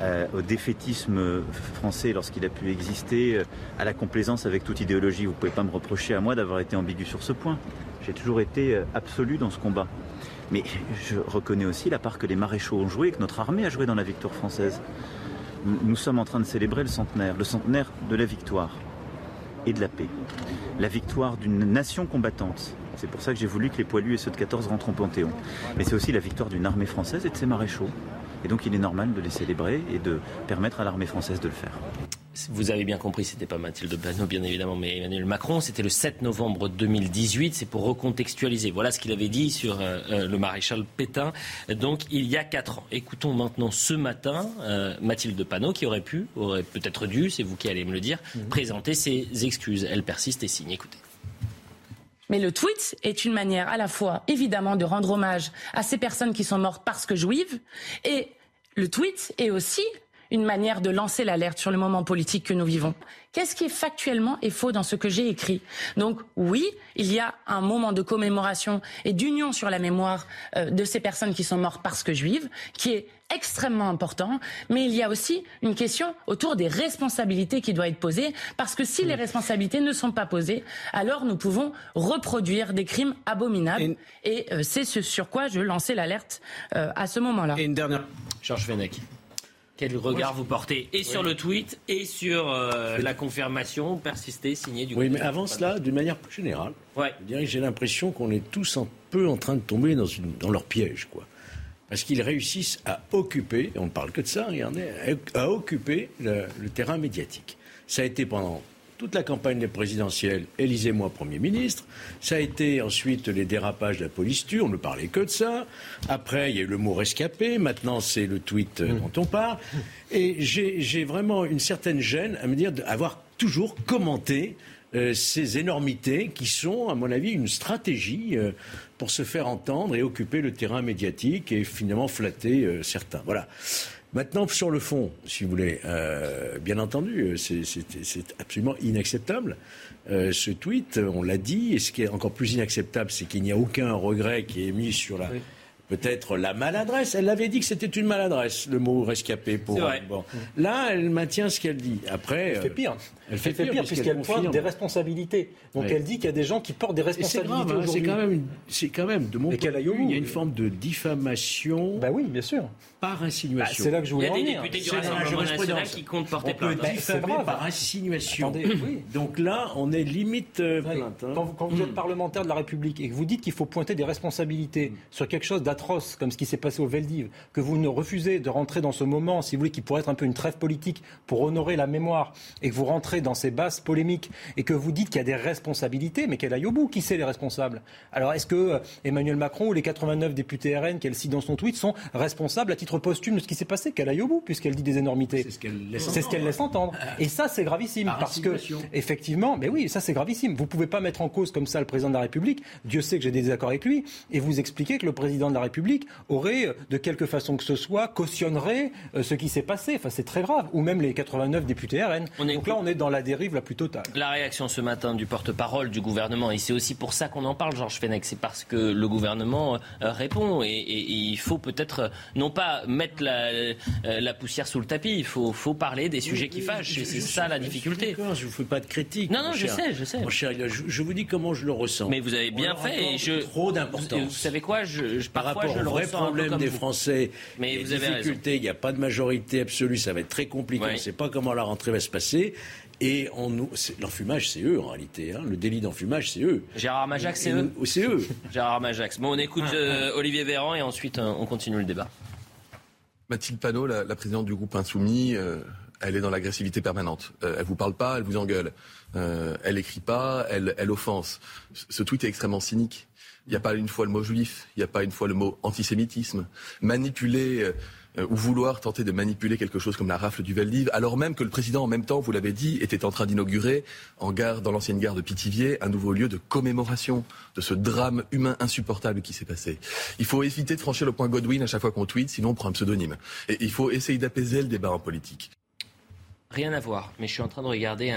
euh, au défaitisme français lorsqu'il a pu exister, à la complaisance avec toute idéologie. Vous ne pouvez pas me reprocher à moi d'avoir été ambigu sur ce point. J'ai toujours été absolu dans ce combat. Mais je reconnais aussi la part que les maréchaux ont joué, que notre armée a joué dans la victoire française. Nous sommes en train de célébrer le centenaire, le centenaire de la victoire et de la paix. La victoire d'une nation combattante. C'est pour ça que j'ai voulu que les poilus et ceux de 14 rentrent au Panthéon. Mais c'est aussi la victoire d'une armée française et de ses maréchaux. Et donc il est normal de les célébrer et de permettre à l'armée française de le faire. Vous avez bien compris, c'était pas Mathilde Panot, bien évidemment, mais Emmanuel Macron. C'était le 7 novembre 2018. C'est pour recontextualiser. Voilà ce qu'il avait dit sur euh, le maréchal Pétain. Donc, il y a quatre ans. Écoutons maintenant ce matin euh, Mathilde Panot, qui aurait pu, aurait peut-être dû, c'est vous qui allez me le dire, mmh. présenter ses excuses. Elle persiste et signe. Écoutez. Mais le tweet est une manière à la fois, évidemment, de rendre hommage à ces personnes qui sont mortes parce que juives, et le tweet est aussi une manière de lancer l'alerte sur le moment politique que nous vivons. Qu'est-ce qui est factuellement et faux dans ce que j'ai écrit? Donc oui, il y a un moment de commémoration et d'union sur la mémoire euh, de ces personnes qui sont mortes parce que juives, qui est extrêmement important, mais il y a aussi une question autour des responsabilités qui doit être posée, parce que si les responsabilités ne sont pas posées, alors nous pouvons reproduire des crimes abominables, et, et euh, c'est ce sur quoi je lançais l'alerte euh, à ce moment-là. Et une dernière, Georges Fenech. Quel regard vous portez et sur oui. le tweet et sur euh, la confirmation persistée signée du Oui, mais avant cela, d'une manière plus générale, ouais. j'ai l'impression qu'on est tous un peu en train de tomber dans, une, dans leur piège. Quoi. Parce qu'ils réussissent à occuper, on ne parle que de ça, regardez, à occuper le, le terrain médiatique. Ça a été pendant toute la campagne des présidentielles, élisez-moi Premier ministre. Ça a été ensuite les dérapages de la police tue, on ne parlait que de ça. Après, il y a eu le mot rescapé. Maintenant, c'est le tweet mmh. dont on parle. Et j'ai vraiment une certaine gêne à me dire d'avoir toujours commenté euh, ces énormités qui sont, à mon avis, une stratégie euh, pour se faire entendre et occuper le terrain médiatique et finalement flatter euh, certains. Voilà. Maintenant, sur le fond, si vous voulez, euh, bien entendu, c'est absolument inacceptable. Euh, ce tweet, on l'a dit, et ce qui est encore plus inacceptable, c'est qu'il n'y a aucun regret qui est mis sur la... Peut-être la maladresse. Elle avait dit que c'était une maladresse, le mot rescapé. Pour vrai. Bon. Là, elle maintient ce qu'elle dit. Après, elle fait pire. Elle fait, elle fait pire, puisqu'elle pointe des responsabilités. Donc elle dit qu'il y a des gens qui portent des responsabilités hein, C'est quand même, c'est quand même de mon point de vue, il y a une forme de diffamation. Bah oui, bien sûr. Par insinuation. Bah, c'est là que je voulais Il y a des en députés du Rassemblement national qui comptent porter plainte. On peut diffamer par insinuation. Attendez, oui. Donc là, on est limite euh, plainte. Hein. Quand, vous, quand vous êtes parlementaire de la République et que vous dites qu'il faut pointer des responsabilités sur quelque chose d'atroce, comme ce qui s'est passé au Veldiv, que vous ne refusez de rentrer dans ce moment, si vous voulez, qui pourrait être un peu une trêve politique pour honorer la mémoire, et que vous rentrez dans ces basses polémiques, et que vous dites qu'il y a des responsabilités, mais qu'elle aille au bout. Qui c'est les responsables? Alors est-ce que euh, Emmanuel Macron ou les 89 députés RN qu'elle cite dans son tweet sont responsables à titre posthume de ce qui s'est passé? Qu'elle aille au bout, puisqu'elle dit des énormités. C'est ce qu'elle laisse, ce qu'elle laisse entendre. Et ça, c'est gravissime, Par parce que, effectivement, mais oui, ça c'est gravissime. Vous pouvez pas mettre en cause comme ça le président de la République. Dieu sait que j'ai des désaccords avec lui, et vous expliquer que le président de la République aurait, de quelque façon que ce soit, cautionnerait ce qui s'est passé. Enfin, c'est très grave. Ou même les 89 députés RN. Donc là, on est dans la dérive la plus totale. La réaction ce matin du porte-parole du gouvernement, et c'est aussi pour ça qu'on en parle, Georges Fenech, c'est parce que le gouvernement répond. Et, il faut peut-être non pas mettre la, poussière sous le tapis, il faut, faut parler des sujets qui fâchent. C'est ça la difficulté. Je ne vous fais pas de critique. Non, non, je sais, je sais. je, vous dis comment je le ressens. Mais vous avez bien fait. Et je, trop d'importance. Vous, savez quoi je, Par rapport je le au vrai problème des Français, Mais vous avez difficultés, il n'y a pas de majorité absolue, ça va être très compliqué. On ne sait pas comment la rentrée va se passer. Et l'enfumage, c'est eux en réalité. Hein. Le délit d'enfumage, c'est eux. Gérard Majax, c'est eux. C'est eux. Gérard Majax. Bon, on écoute euh, Olivier Véran et ensuite euh, on continue le débat. Mathilde Panot, la, présidente du groupe Insoumis, euh, elle est dans l'agressivité permanente. Elle elle vous parle pas, elle vous engueule. elle écrit pas, elle, elle offense. Ce tweet est extrêmement cynique. Il n'y a pas une fois le mot juif, il n'y a pas une fois le mot antisémitisme. Manipuler euh, ou vouloir tenter de manipuler quelque chose comme la rafle du Veldiv, alors même que le président, en même temps, vous l'avez dit, était en train d'inaugurer en gare, dans l'ancienne gare de Pithiviers, un nouveau lieu de commémoration de ce drame humain insupportable qui s'est passé. Il faut éviter de franchir le point Godwin à chaque fois qu'on tweet, sinon on prend un pseudonyme. Et il faut essayer d'apaiser le débat en politique. Rien à voir, mais je suis en train de regarder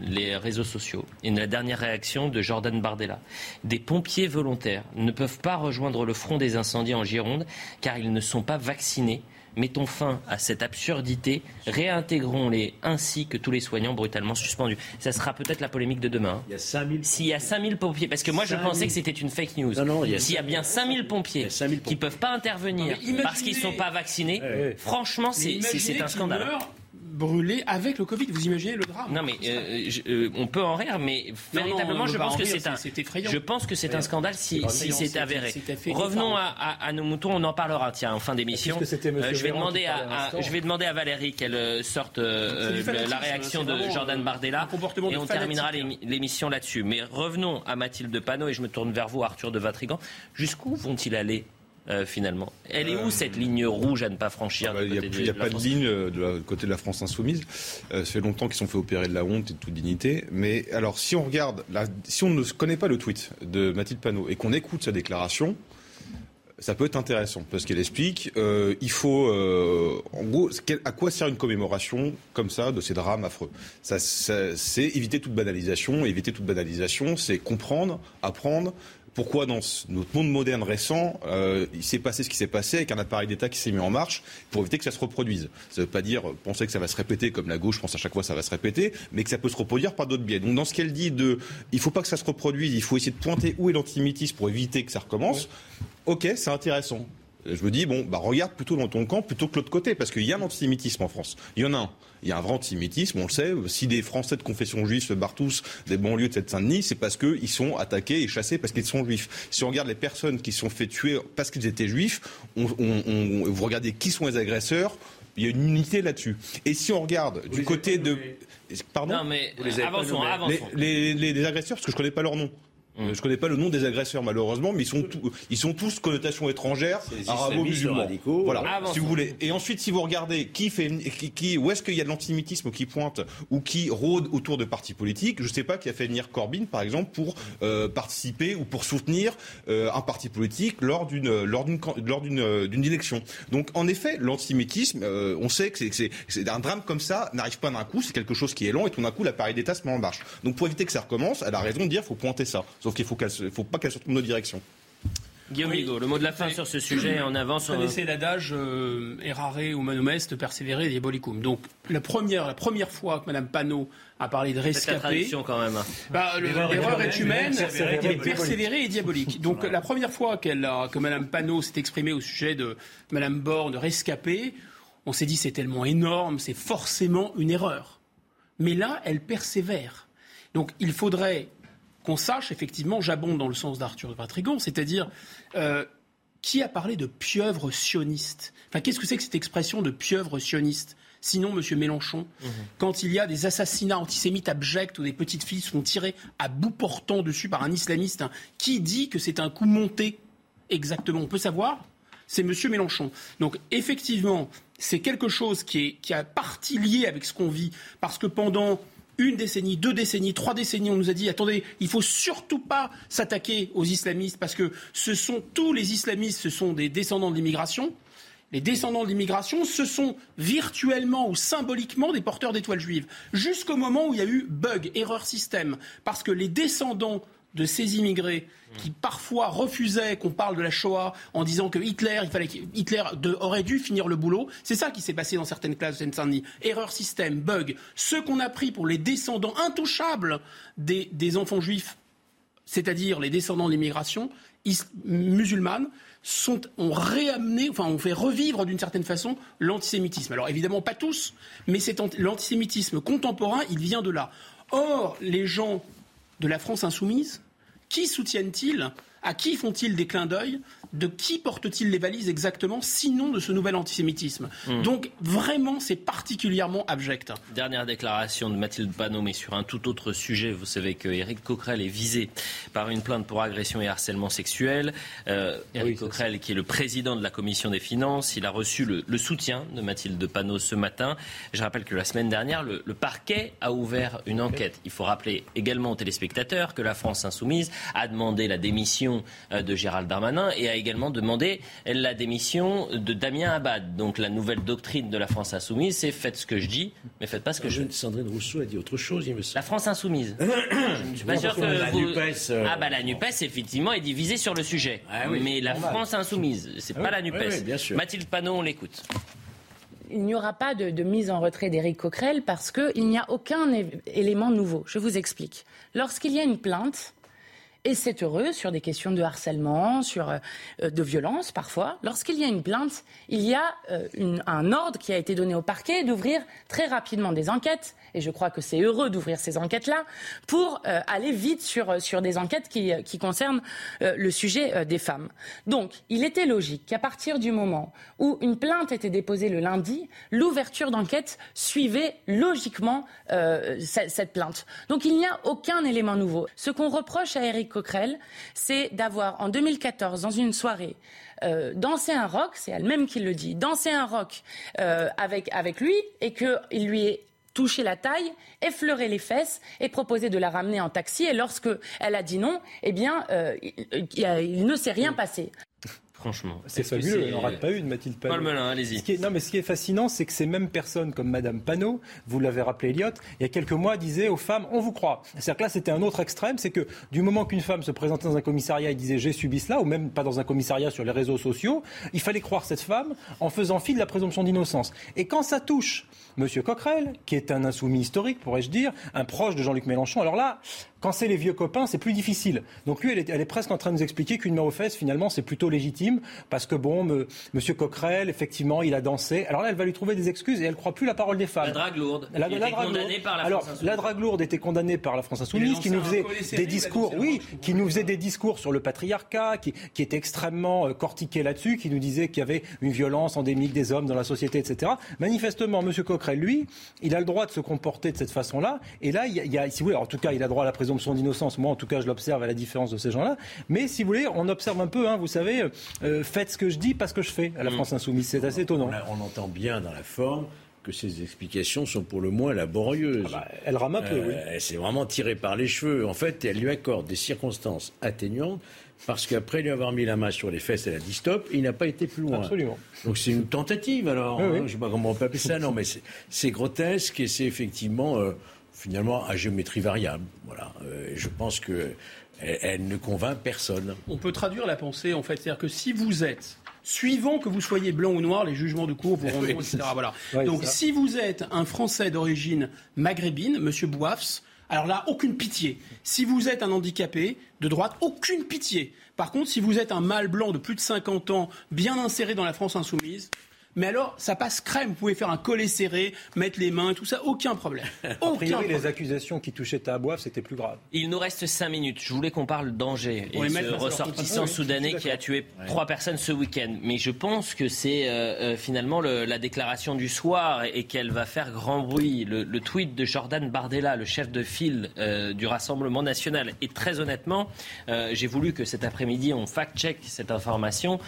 les réseaux sociaux. Et la dernière réaction de Jordan Bardella. Des pompiers volontaires ne peuvent pas rejoindre le front des incendies en Gironde car ils ne sont pas vaccinés. Mettons fin à cette absurdité, réintégrons-les ainsi que tous les soignants brutalement suspendus. Ça sera peut-être la polémique de demain. Il y a 5000 S'il y a 5000 pompiers, parce que moi je pensais que c'était une fake news. S'il y a bien 5000 pompiers qui ne peuvent pas intervenir parce qu'ils ne sont pas vaccinés, franchement c'est un scandale brûlé avec le Covid. Vous imaginez le drame Non, mais euh, euh, on peut en rire, mais véritablement, je, pense que c'est un, je pense que c'est un scandale si, c'est avéré. Revenons à, nos moutons, on en parlera, tiens, en fin d'émission. Euh, je, vais demander à, je vais demander à Valérie qu'elle sorte la réaction de Jordan Bardella et on terminera l'émission là-dessus. Mais revenons à Mathilde Panot et je me tourne vers vous, Arthur de Vatrigan. Jusqu'où vont-ils aller euh, finalement Elle est où euh, cette ligne rouge à ne pas franchir Il n'y a, pas de ligne euh, de la, côté de la France insoumise. ça fait longtemps qu'ils sont fait opérer de la honte et de toute dignité. Mais alors, si on regarde, si on ne connaît pas le tweet de Mathilde Panot et qu'on écoute sa déclaration, ça peut être intéressant parce qu'elle explique il faut en gros à quoi sert une commémoration comme ça de ces drames affreux? Ça, c'est éviter toute banalisation éviter toute banalisation c'est comprendre apprendre pourquoi dans notre monde moderne récent, euh, il s'est passé ce qui s'est passé avec un appareil d'État qui s'est mis en marche pour éviter que ça se reproduise. Ça ne veut pas dire penser que ça va se répéter comme la gauche pense à chaque fois ça va se répéter, mais que ça peut se reproduire par d'autres biais. Donc dans ce qu'elle dit de il ne faut pas que ça se reproduise, il faut essayer de pointer où est l'antisémitisme pour éviter que ça recommence, ok, c'est intéressant. Je me dis, bon, bah regarde plutôt dans ton camp plutôt que l'autre côté, parce qu'il y a un antisémitisme en France. Il y en a un. Il y a un vrai antisémitisme, on le sait. Si des Français de confession juive se barrent tous des banlieues de cette Saint-Denis, c'est parce qu'ils sont attaqués et chassés parce qu'ils sont juifs. Si on regarde les personnes qui sont fait tuer parce qu'ils étaient juifs, on, vous regardez qui sont les agresseurs, il y a une unité là-dessus. Et si on regarde du côté de... Pardon Non mais avançons, avançons. Les, les, les, agresseurs, parce que je ne connais pas leur nom. Mm. Je ne connais pas le nom des agresseurs malheureusement, mais ils sont, ils sont tous connotation étrangère, arabo-musulmans. Voilà, si vous voulez. Et ensuite, si vous regardez qui fait, qui, où est-ce qu'il y a de l'antisémitisme qui pointe ou qui rôde autour de partis politiques, je ne sais pas qui a fait venir Corbyn, par exemple, pour euh, participer ou pour soutenir euh, un parti politique lors d'une lors d'une lors d'une euh, d'une élection. Donc, en effet, l'antisémitisme, on sait que c'est un drame comme ça n'arrive pas d'un coup, c'est quelque chose qui est long et tout d'un coup l'appareil d'État se met en marche. Donc, pour éviter que ça recommence, elle a raison de dire qu'il faut pointer ça. Sauf qu'il ne faut, pas qu'elle sorte de nos directions. Guillaume Bigot, le mot de la fin sur ce sujet en avance. Vous connaissez l'adage euh, errare humanum est, persévérer diabolicum. Donc la première, la première fois que Mme Panot a parlé de rescapé, quand même. Bah, l'erreur est humaine, mais persévérer est diabolique. Donc la première fois qu'elle que Mme Panot s'est exprimée au sujet de Mme Borne de rescapé, on s'est dit c'est tellement énorme, c'est forcément une erreur. Mais là, elle persévère. Donc il faudrait qu'on sache, effectivement, j'abonde dans le sens d'Arthur de Patrigon, c'est-à-dire euh, qui a parlé de pieuvre sioniste? Enfin, qu'est-ce que c'est que cette expression de pieuvre sioniste? Sinon, M. Mélenchon, mhm. quand il y a des assassinats antisémites abjects où des petites filles sont tirées à bout portant dessus par un islamiste, hein, qui dit que c'est un coup monté exactement? On peut savoir? C'est M. Mélenchon. Donc, effectivement, c'est quelque chose qui est, qui a partie lié avec ce qu'on vit, parce que pendant une décennie, deux décennies, trois décennies, on nous a dit attendez, il faut surtout pas s'attaquer aux islamistes parce que ce sont tous les islamistes, ce sont des descendants de l'immigration. Les descendants de l'immigration, ce sont virtuellement ou symboliquement des porteurs d'étoiles juives. Jusqu'au moment où il y a eu bug, erreur système, parce que les descendants de ces immigrés qui parfois refusaient qu'on parle de la Shoah en disant que Hitler, il fallait Hitler aurait dû finir le boulot. C'est ça qui s'est passé dans certaines classes de Seine-Saint-Denis. Erreur système, bug. Ce qu'on a pris pour les descendants intouchables des, des enfants juifs, c'est-à-dire les descendants de l'immigration musulmane, sont, ont réamené, enfin, ont fait revivre d'une certaine façon l'antisémitisme. Alors évidemment pas tous, mais l'antisémitisme contemporain, il vient de là. Or, les gens de la France insoumise, qui soutiennent-ils À qui font-ils des clins d'œil? De qui porte-t-il les valises exactement, sinon de ce nouvel antisémitisme? Hmm. Donc vraiment, c'est particulièrement abject. Dernière déclaration de Mathilde Panot, mais sur un tout autre sujet. Vous savez que Éric Coquerel est visé par une plainte pour agression et harcèlement sexuel. Euh, Éric Coquerel, qui est le président de la commission des finances, il a reçu le, soutien de Mathilde Panot ce matin. Je rappelle que la semaine dernière, le, parquet a ouvert une enquête. Il faut rappeler également aux téléspectateurs que la France insoumise a demandé la démission euh, de Gérald Darmanin et a également demandé la démission de Damien Abad. Donc la nouvelle doctrine de la France insoumise, c'est faites ce que je dis, mais faites pas ce que je dis. Sandrine Rousseau a dit autre chose, il me semble. La France insoumise. je suis pas sûr que la NUPES, euh, Ah bah la NUPES, effectivement, est divisée sur le sujet. Ah mais la France insoumise, c'est ah pas la NUPES. bien sûr. Mathilde Panot, on l'écoute il n'y aura pas de, de, mise en retrait d'Éric Coquerel parce qu'il n'y a aucun élément nouveau. Je vous explique. Lorsqu'il y a une plainte, et c'est heureux sur des questions de harcèlement, sur euh, de violence parfois. Lorsqu'il y a une plainte, il y a euh, un ordre qui a été donné au parquet d'ouvrir très rapidement des enquêtes et je crois que c'est heureux d'ouvrir ces enquêtes-là, pour euh, aller vite sur, sur des enquêtes qui, qui concernent le sujet des femmes. Donc, il était logique qu'à partir du moment où une plainte était déposée le lundi, l'ouverture d'enquête suivait logiquement cette, plainte. Donc, il n'y a aucun élément nouveau. Ce qu'on reproche à Eric Coquerel, c'est d'avoir, en 2014, dans une soirée, euh, danser un rock, c'est elle-même qui le dit, danser un rock euh, avec, avec lui et qu'il lui est toucher la taille, effleurer les fesses et proposer de la ramener en taxi. Et lorsque elle a dit non, eh bien, euh, il, ne s'est rien passé. Franchement. C'est fabuleux, elle n'en rate pas une, Mathilde Panot. Paul Melun, allez-y. Non, mais ce qui est fascinant, c'est que ces mêmes personnes, comme Madame Panot, vous l'avez rappelé, Elliot, il y a quelques mois, disaient aux femmes, on vous croit. C'est-à-dire que là, c'était un autre extrême, c'est que du moment qu'une femme se présentait dans un commissariat et disait j'ai subi cela, ou même pas dans un commissariat sur les réseaux sociaux, il fallait croire cette femme en faisant fi de la présomption d'innocence. Et quand ça touche M. Coquerel, qui est un insoumis historique, pourrais-je dire, un proche de Jean-Luc Mélenchon, alors là, quand c'est les vieux copains, c'est plus difficile. Donc lui, elle est, presque en train de nous expliquer qu'une main aux fesses, finalement, c'est plutôt légitime, parce que bon, M. Monsieur Coquerel, effectivement, il a dansé. Alors là, elle va lui trouver des excuses et elle ne croit plus la parole des femmes. La drague lourde. La, drague condamnée par la Alors, France la drague lourde était condamnée par la France insoumise, qui nous faisait des discours, oui, qui nous faisait des discours sur le patriarcat, qui, qui était extrêmement euh, cortiqué là-dessus, qui nous disait qu'il y avait une violence endémique des hommes dans la société, etc. Manifestement, Monsieur Coquerel, lui, il a le droit de se comporter de cette façon-là. Et là, il y a, si vous voulez, en tout cas, il a droit à la présomption d'innocence. Moi, en tout cas, je l'observe à la différence de ces gens-là. Mais si vous voulez, on observe un peu, hein, vous savez, euh, faites ce que je dis, pas ce que je fais à la mm. France insoumise. C'est assez étonnant. On, entend bien dans la forme que ces explications sont pour le moins laborieuses. Ah bah, elle rame un peu, oui. Euh, c'est vraiment tiré par les cheveux. En fait, elle lui accorde des circonstances atténuantes parce qu'après lui avoir mis la main sur les fesses, elle a dit stop, il n'a pas été plus loin. Absolument. Donc c'est une tentative alors. Hein, je ne sais pas comment on peut appeler ça. Non, mais c'est grotesque et c'est effectivement euh, finalement à géométrie variable. Voilà. Euh, je pense que elle, ne convainc personne. On peut traduire la pensée en fait, c'est-à-dire que si vous êtes Suivant que vous soyez blanc ou noir, les jugements de cour vous rendront, etc. Voilà. Donc, si vous êtes un Français d'origine maghrébine, Monsieur Bouafs, alors là, aucune pitié. Si vous êtes un handicapé de droite, aucune pitié. Par contre, si vous êtes un mâle blanc de plus de 50 ans, bien inséré dans la France insoumise, mais alors, ça passe crème. Vous pouvez faire un collet serré, mettre les mains, tout ça, aucun problème. a priori, les accusations qui touchaient Tahabouaf, c'était plus grave. Il nous reste 5 minutes. Je voulais qu'on parle d'Angers et ce ressortissant soudanais qui a tué trois personnes ce week-end. Mais je pense que c'est euh, euh, finalement la déclaration du soir et, qu'elle va faire grand bruit. Le, tweet de Jordan Bardella, le chef de file euh, du Rassemblement national. Et très honnêtement, j'ai voulu que cet après-midi, on fact-check cette information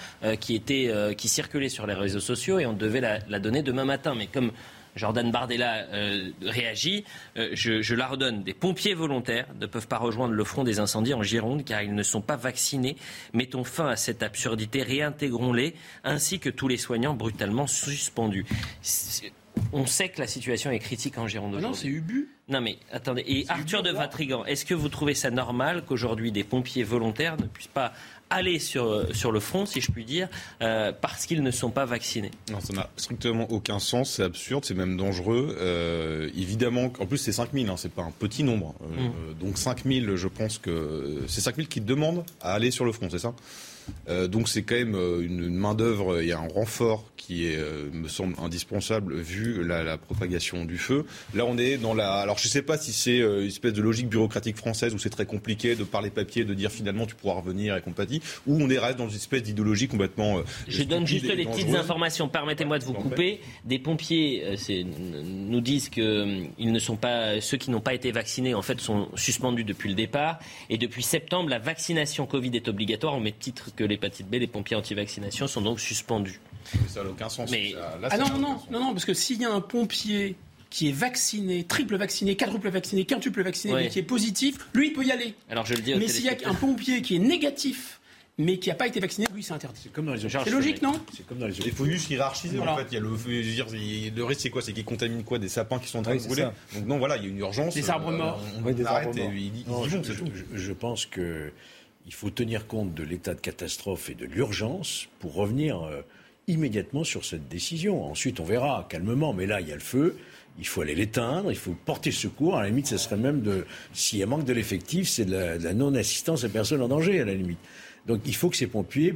qui, était, qui circulait sur les réseaux sociaux et on devait la, donner demain matin. Mais comme Jordan Bardella euh, réagit. Euh, je, je, la redonne. Des pompiers volontaires ne peuvent pas rejoindre le front des incendies en Gironde car ils ne sont pas vaccinés. Mettons fin à cette absurdité, réintégrons-les, ainsi que tous les soignants brutalement suspendus. On sait que la situation est critique en Gironde. Ah non, c'est Ubu. Non mais attendez, et Arthur de Vatrigan, est-ce que vous trouvez ça normal qu'aujourd'hui des pompiers volontaires ne puissent pas aller sur, sur le front, si je puis dire, euh, parce qu'ils ne sont pas vaccinés. Non, ça n'a strictement aucun sens, c'est absurde, c'est même dangereux. Euh, évidemment, en plus c'est 5000, hein, c'est pas un petit nombre. Euh, mm. Donc 5000, je pense que c'est 5000 qui demandent à aller sur le front, c'est ça? Euh, donc c'est quand même euh, une, main d'œuvre, il y a un renfort qui est, euh, me semble indispensable vu la, la, propagation du feu. Là on est dans la, alors je sais pas si c'est une espèce de logique bureaucratique française où c'est très compliqué de parler papier, de dire finalement tu pourras revenir et compagnie, ou on est reste dans une espèce d'idéologie complètement. je donne juste les petites informations. Permettez-moi de vous couper. Des pompiers nous disent que ils ne sont pas ceux qui n'ont pas été vaccinés en fait sont suspendus depuis le départ et depuis septembre la vaccination Covid est obligatoire. On met titre que l'hépatite B, les pompiers anti-vaccination sont donc suspendus. ça n'a aucun sens. Mais... ah non, non, non, non, parce que s'il y a un pompier qui est vacciné, triple vacciné, quadruple vacciné, quintuple vacciné, mais qui est positif, lui, il peut y aller. Alors je le dis mais s'il y a un pompier qui est négatif, mais qui n'a pas été vacciné, lui, c'est interdit. C'est comme dans les C'est logique, non C'est comme dans les Il faut juste hiérarchiser. En fait, il y a le, le risque, c'est quoi? C'est qu'il contamine quoi? Des sapins qui sont en train de brûler? Donc non, voilà, il y a une urgence. Des arbres morts. On, des arrête et je pense que il faut tenir compte de l'état de catastrophe et de l'urgence pour revenir euh, immédiatement sur cette décision. Ensuite, on verra calmement, mais là, il y a le feu. Il faut aller l'éteindre, il faut porter secours. À la limite, ce serait même de, s'il y a manque de l'effectif, c'est de la, non-assistance à personnes en danger, à la limite. Donc, il faut que ces pompiers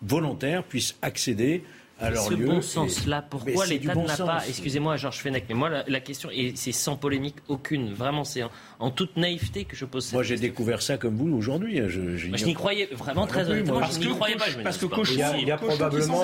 volontaires puissent accéder leur ce bon sens-là, pourquoi l'État n'a pas, excusez-moi Georges Fenech, mais moi la, question, et c'est sans polémique aucune, vraiment c'est en, toute naïveté que je pose cette Moi j'ai découvert ça comme vous aujourd'hui. Hein, je, je, n'y croyais vraiment très honnêtement, je n'y croyais pas. parce que il y a, probablement,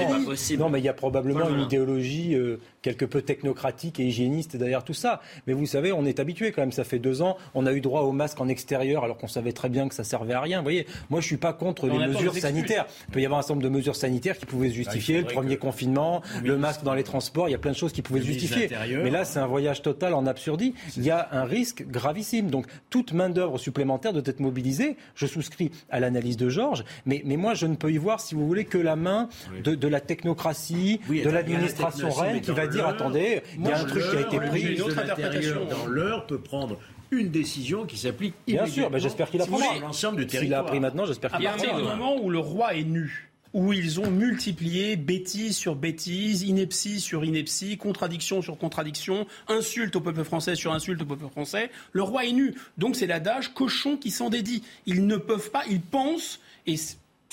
non mais il y a probablement une idéologie euh, quelque peu technocratique et hygiéniste derrière tout ça. Mais vous savez, on est habitué quand même. Ça fait deux ans, on a eu droit au masque en extérieur alors qu'on savait très bien que ça servait à rien. Vous voyez, moi je suis pas contre les mesures sanitaires. Il peut y avoir un certain nombre de mesures sanitaires qui pouvaient justifier le premier confinement, le masque dans les transports, il y a plein de choses qui pouvaient justifier. Mais là, c'est un voyage total en absurdie. Il y a un risque gravissime. Donc, toute main-d'œuvre supplémentaire doit être mobilisée. Je souscris à l'analyse de Georges, mais, mais moi, je ne peux y voir, si vous voulez, que la main de, la technocratie, de l'administration reine qui va dire attendez, il y a un truc qui a été pris. Une autre interprétation dans l'heure peut prendre une décision qui s'applique Bien sûr, ben, j'espère qu'il a pris. l'ensemble du territoire. S'il a pris maintenant, j'espère qu'il a pris. À un moment où le roi est nu, où ils ont multiplié bêtises sur bêtises, ineptie sur ineptie, contradiction sur contradiction, insulte au peuple français sur insulte au peuple français. Le roi est nu. Donc c'est l'adage cochon qui s'en dédie. Ils ne peuvent pas, ils pensent, et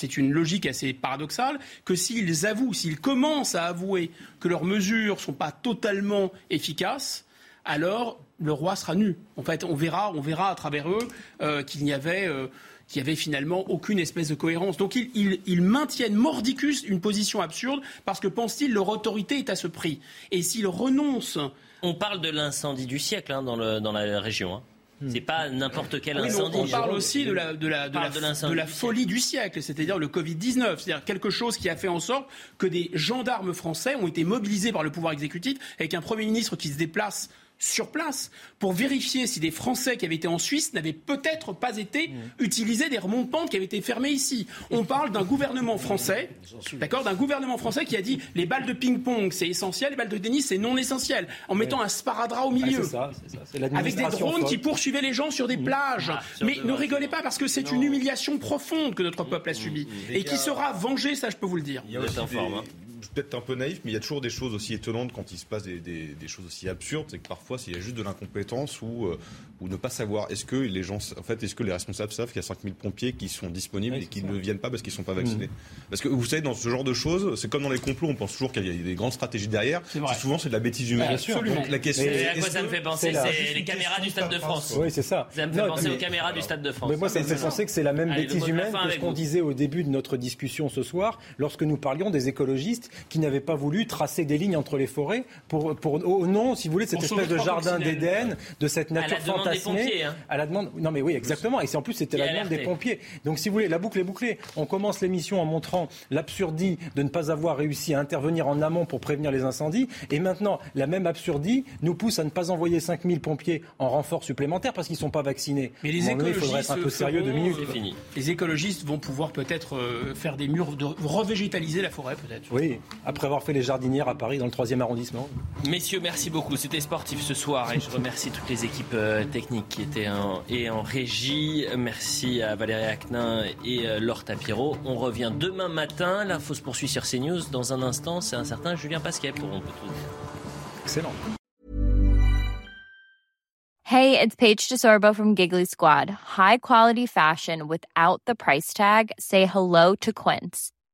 c'est une logique assez paradoxale, que s'ils avouent, s'ils commencent à avouer que leurs mesures ne sont pas totalement efficaces, alors le roi sera nu. En fait, on verra, on verra à travers eux euh, qu'il n'y avait euh, avait finalement aucune espèce de cohérence. Donc ils, maintiennent mordicus une position absurde parce que pensent-ils leur autorité est à ce prix. Et s'ils renoncent... On parle de l'incendie du siècle hein, dans, la région. Hein. C'est pas n'importe quel incendie. On, parle aussi de la, de la, de la, folie du siècle, c'est-à-dire le Covid-19, c'est-à-dire quelque chose qui a fait en sorte que des gendarmes français ont été mobilisés par le pouvoir exécutif avec un Premier ministre qui se déplace sur place pour vérifier si des Français qui avaient été en Suisse n'avaient peut-être pas été mmh. utilisés des remontes qui avaient été fermées ici. On parle d'un gouvernement français, d'accord, d'un gouvernement français qui a dit les balles de ping-pong c'est essentiel, les balles de tennis c'est non essentiel, en mettant un sparadrap au milieu, ça, avec des drones qui poursuivaient les gens sur des mmh. plages. Ah, Mais ne rigolez pas parce que c'est une humiliation profonde que notre peuple a subie mmh. et qui sera vengée, ça je peux vous le dire. Il y a peut-être un peu naïf, mais il y a toujours des choses aussi étonnantes quand il se passe des, choses aussi absurdes. C'est que parfois, s'il y a juste de l'incompétence ou, euh, ou ne pas savoir, est-ce que les gens, en fait, est-ce que les responsables savent qu'il y a 5000 pompiers qui sont disponibles et qui ne viennent pas parce qu'ils ne sont pas vaccinés mmh. Parce que vous savez, dans ce genre de choses, c'est comme dans les complots, on pense toujours qu'il y a des grandes stratégies derrière. Souvent, c'est de la bêtise humaine. Bien sûr. Donc, la question. Mais à quoi ça me fait penser C'est les caméras du Stade de France. Oui, c'est ça. Ça me fait penser aux caméras du Stade de France. Mais moi, ça me fait penser que c'est la même bêtise humaine que ce qu'on disait au début de notre discussion ce soir, lorsque nous parlions des écologistes qui n'avait pas voulu tracer des lignes entre les forêts pour, pour au nom, si vous voulez, de cette espèce de jardin d'Éden, de cette nature fantasmée. Hein. À la demande. Non, mais oui, exactement. Et c'est en plus, c'était la demande des pompiers. Donc, si vous voulez, la boucle est bouclée. On commence l'émission en montrant l'absurdie de ne pas avoir réussi à intervenir en amont pour prévenir les incendies. Et maintenant, la même absurdie nous pousse à ne pas envoyer 5000 pompiers en renfort supplémentaire parce qu'ils ne sont pas vaccinés. Mais les écologistes, il faudrait être un peu sérieux de minutes. Les écologistes vont pouvoir peut-être euh, faire des murs, de revégétaliser la forêt peut-être. Oui, après avoir fait les jardinières à Paris dans le 3e arrondissement. Messieurs, merci beaucoup. C'était sportif ce soir et je remercie toutes les équipes euh, techniques qui étaient en, et en régie. Merci à Valérie Acnin et euh, Laure Tapiro. On revient demain matin. L'info se poursuit sur CNews. Dans un instant, c'est un certain Julien Pasquet pour On peut tout dire. Excellent. Hey, it's Paige DeSorbo from Giggly Squad. High quality fashion without the price tag. Say hello to Quince.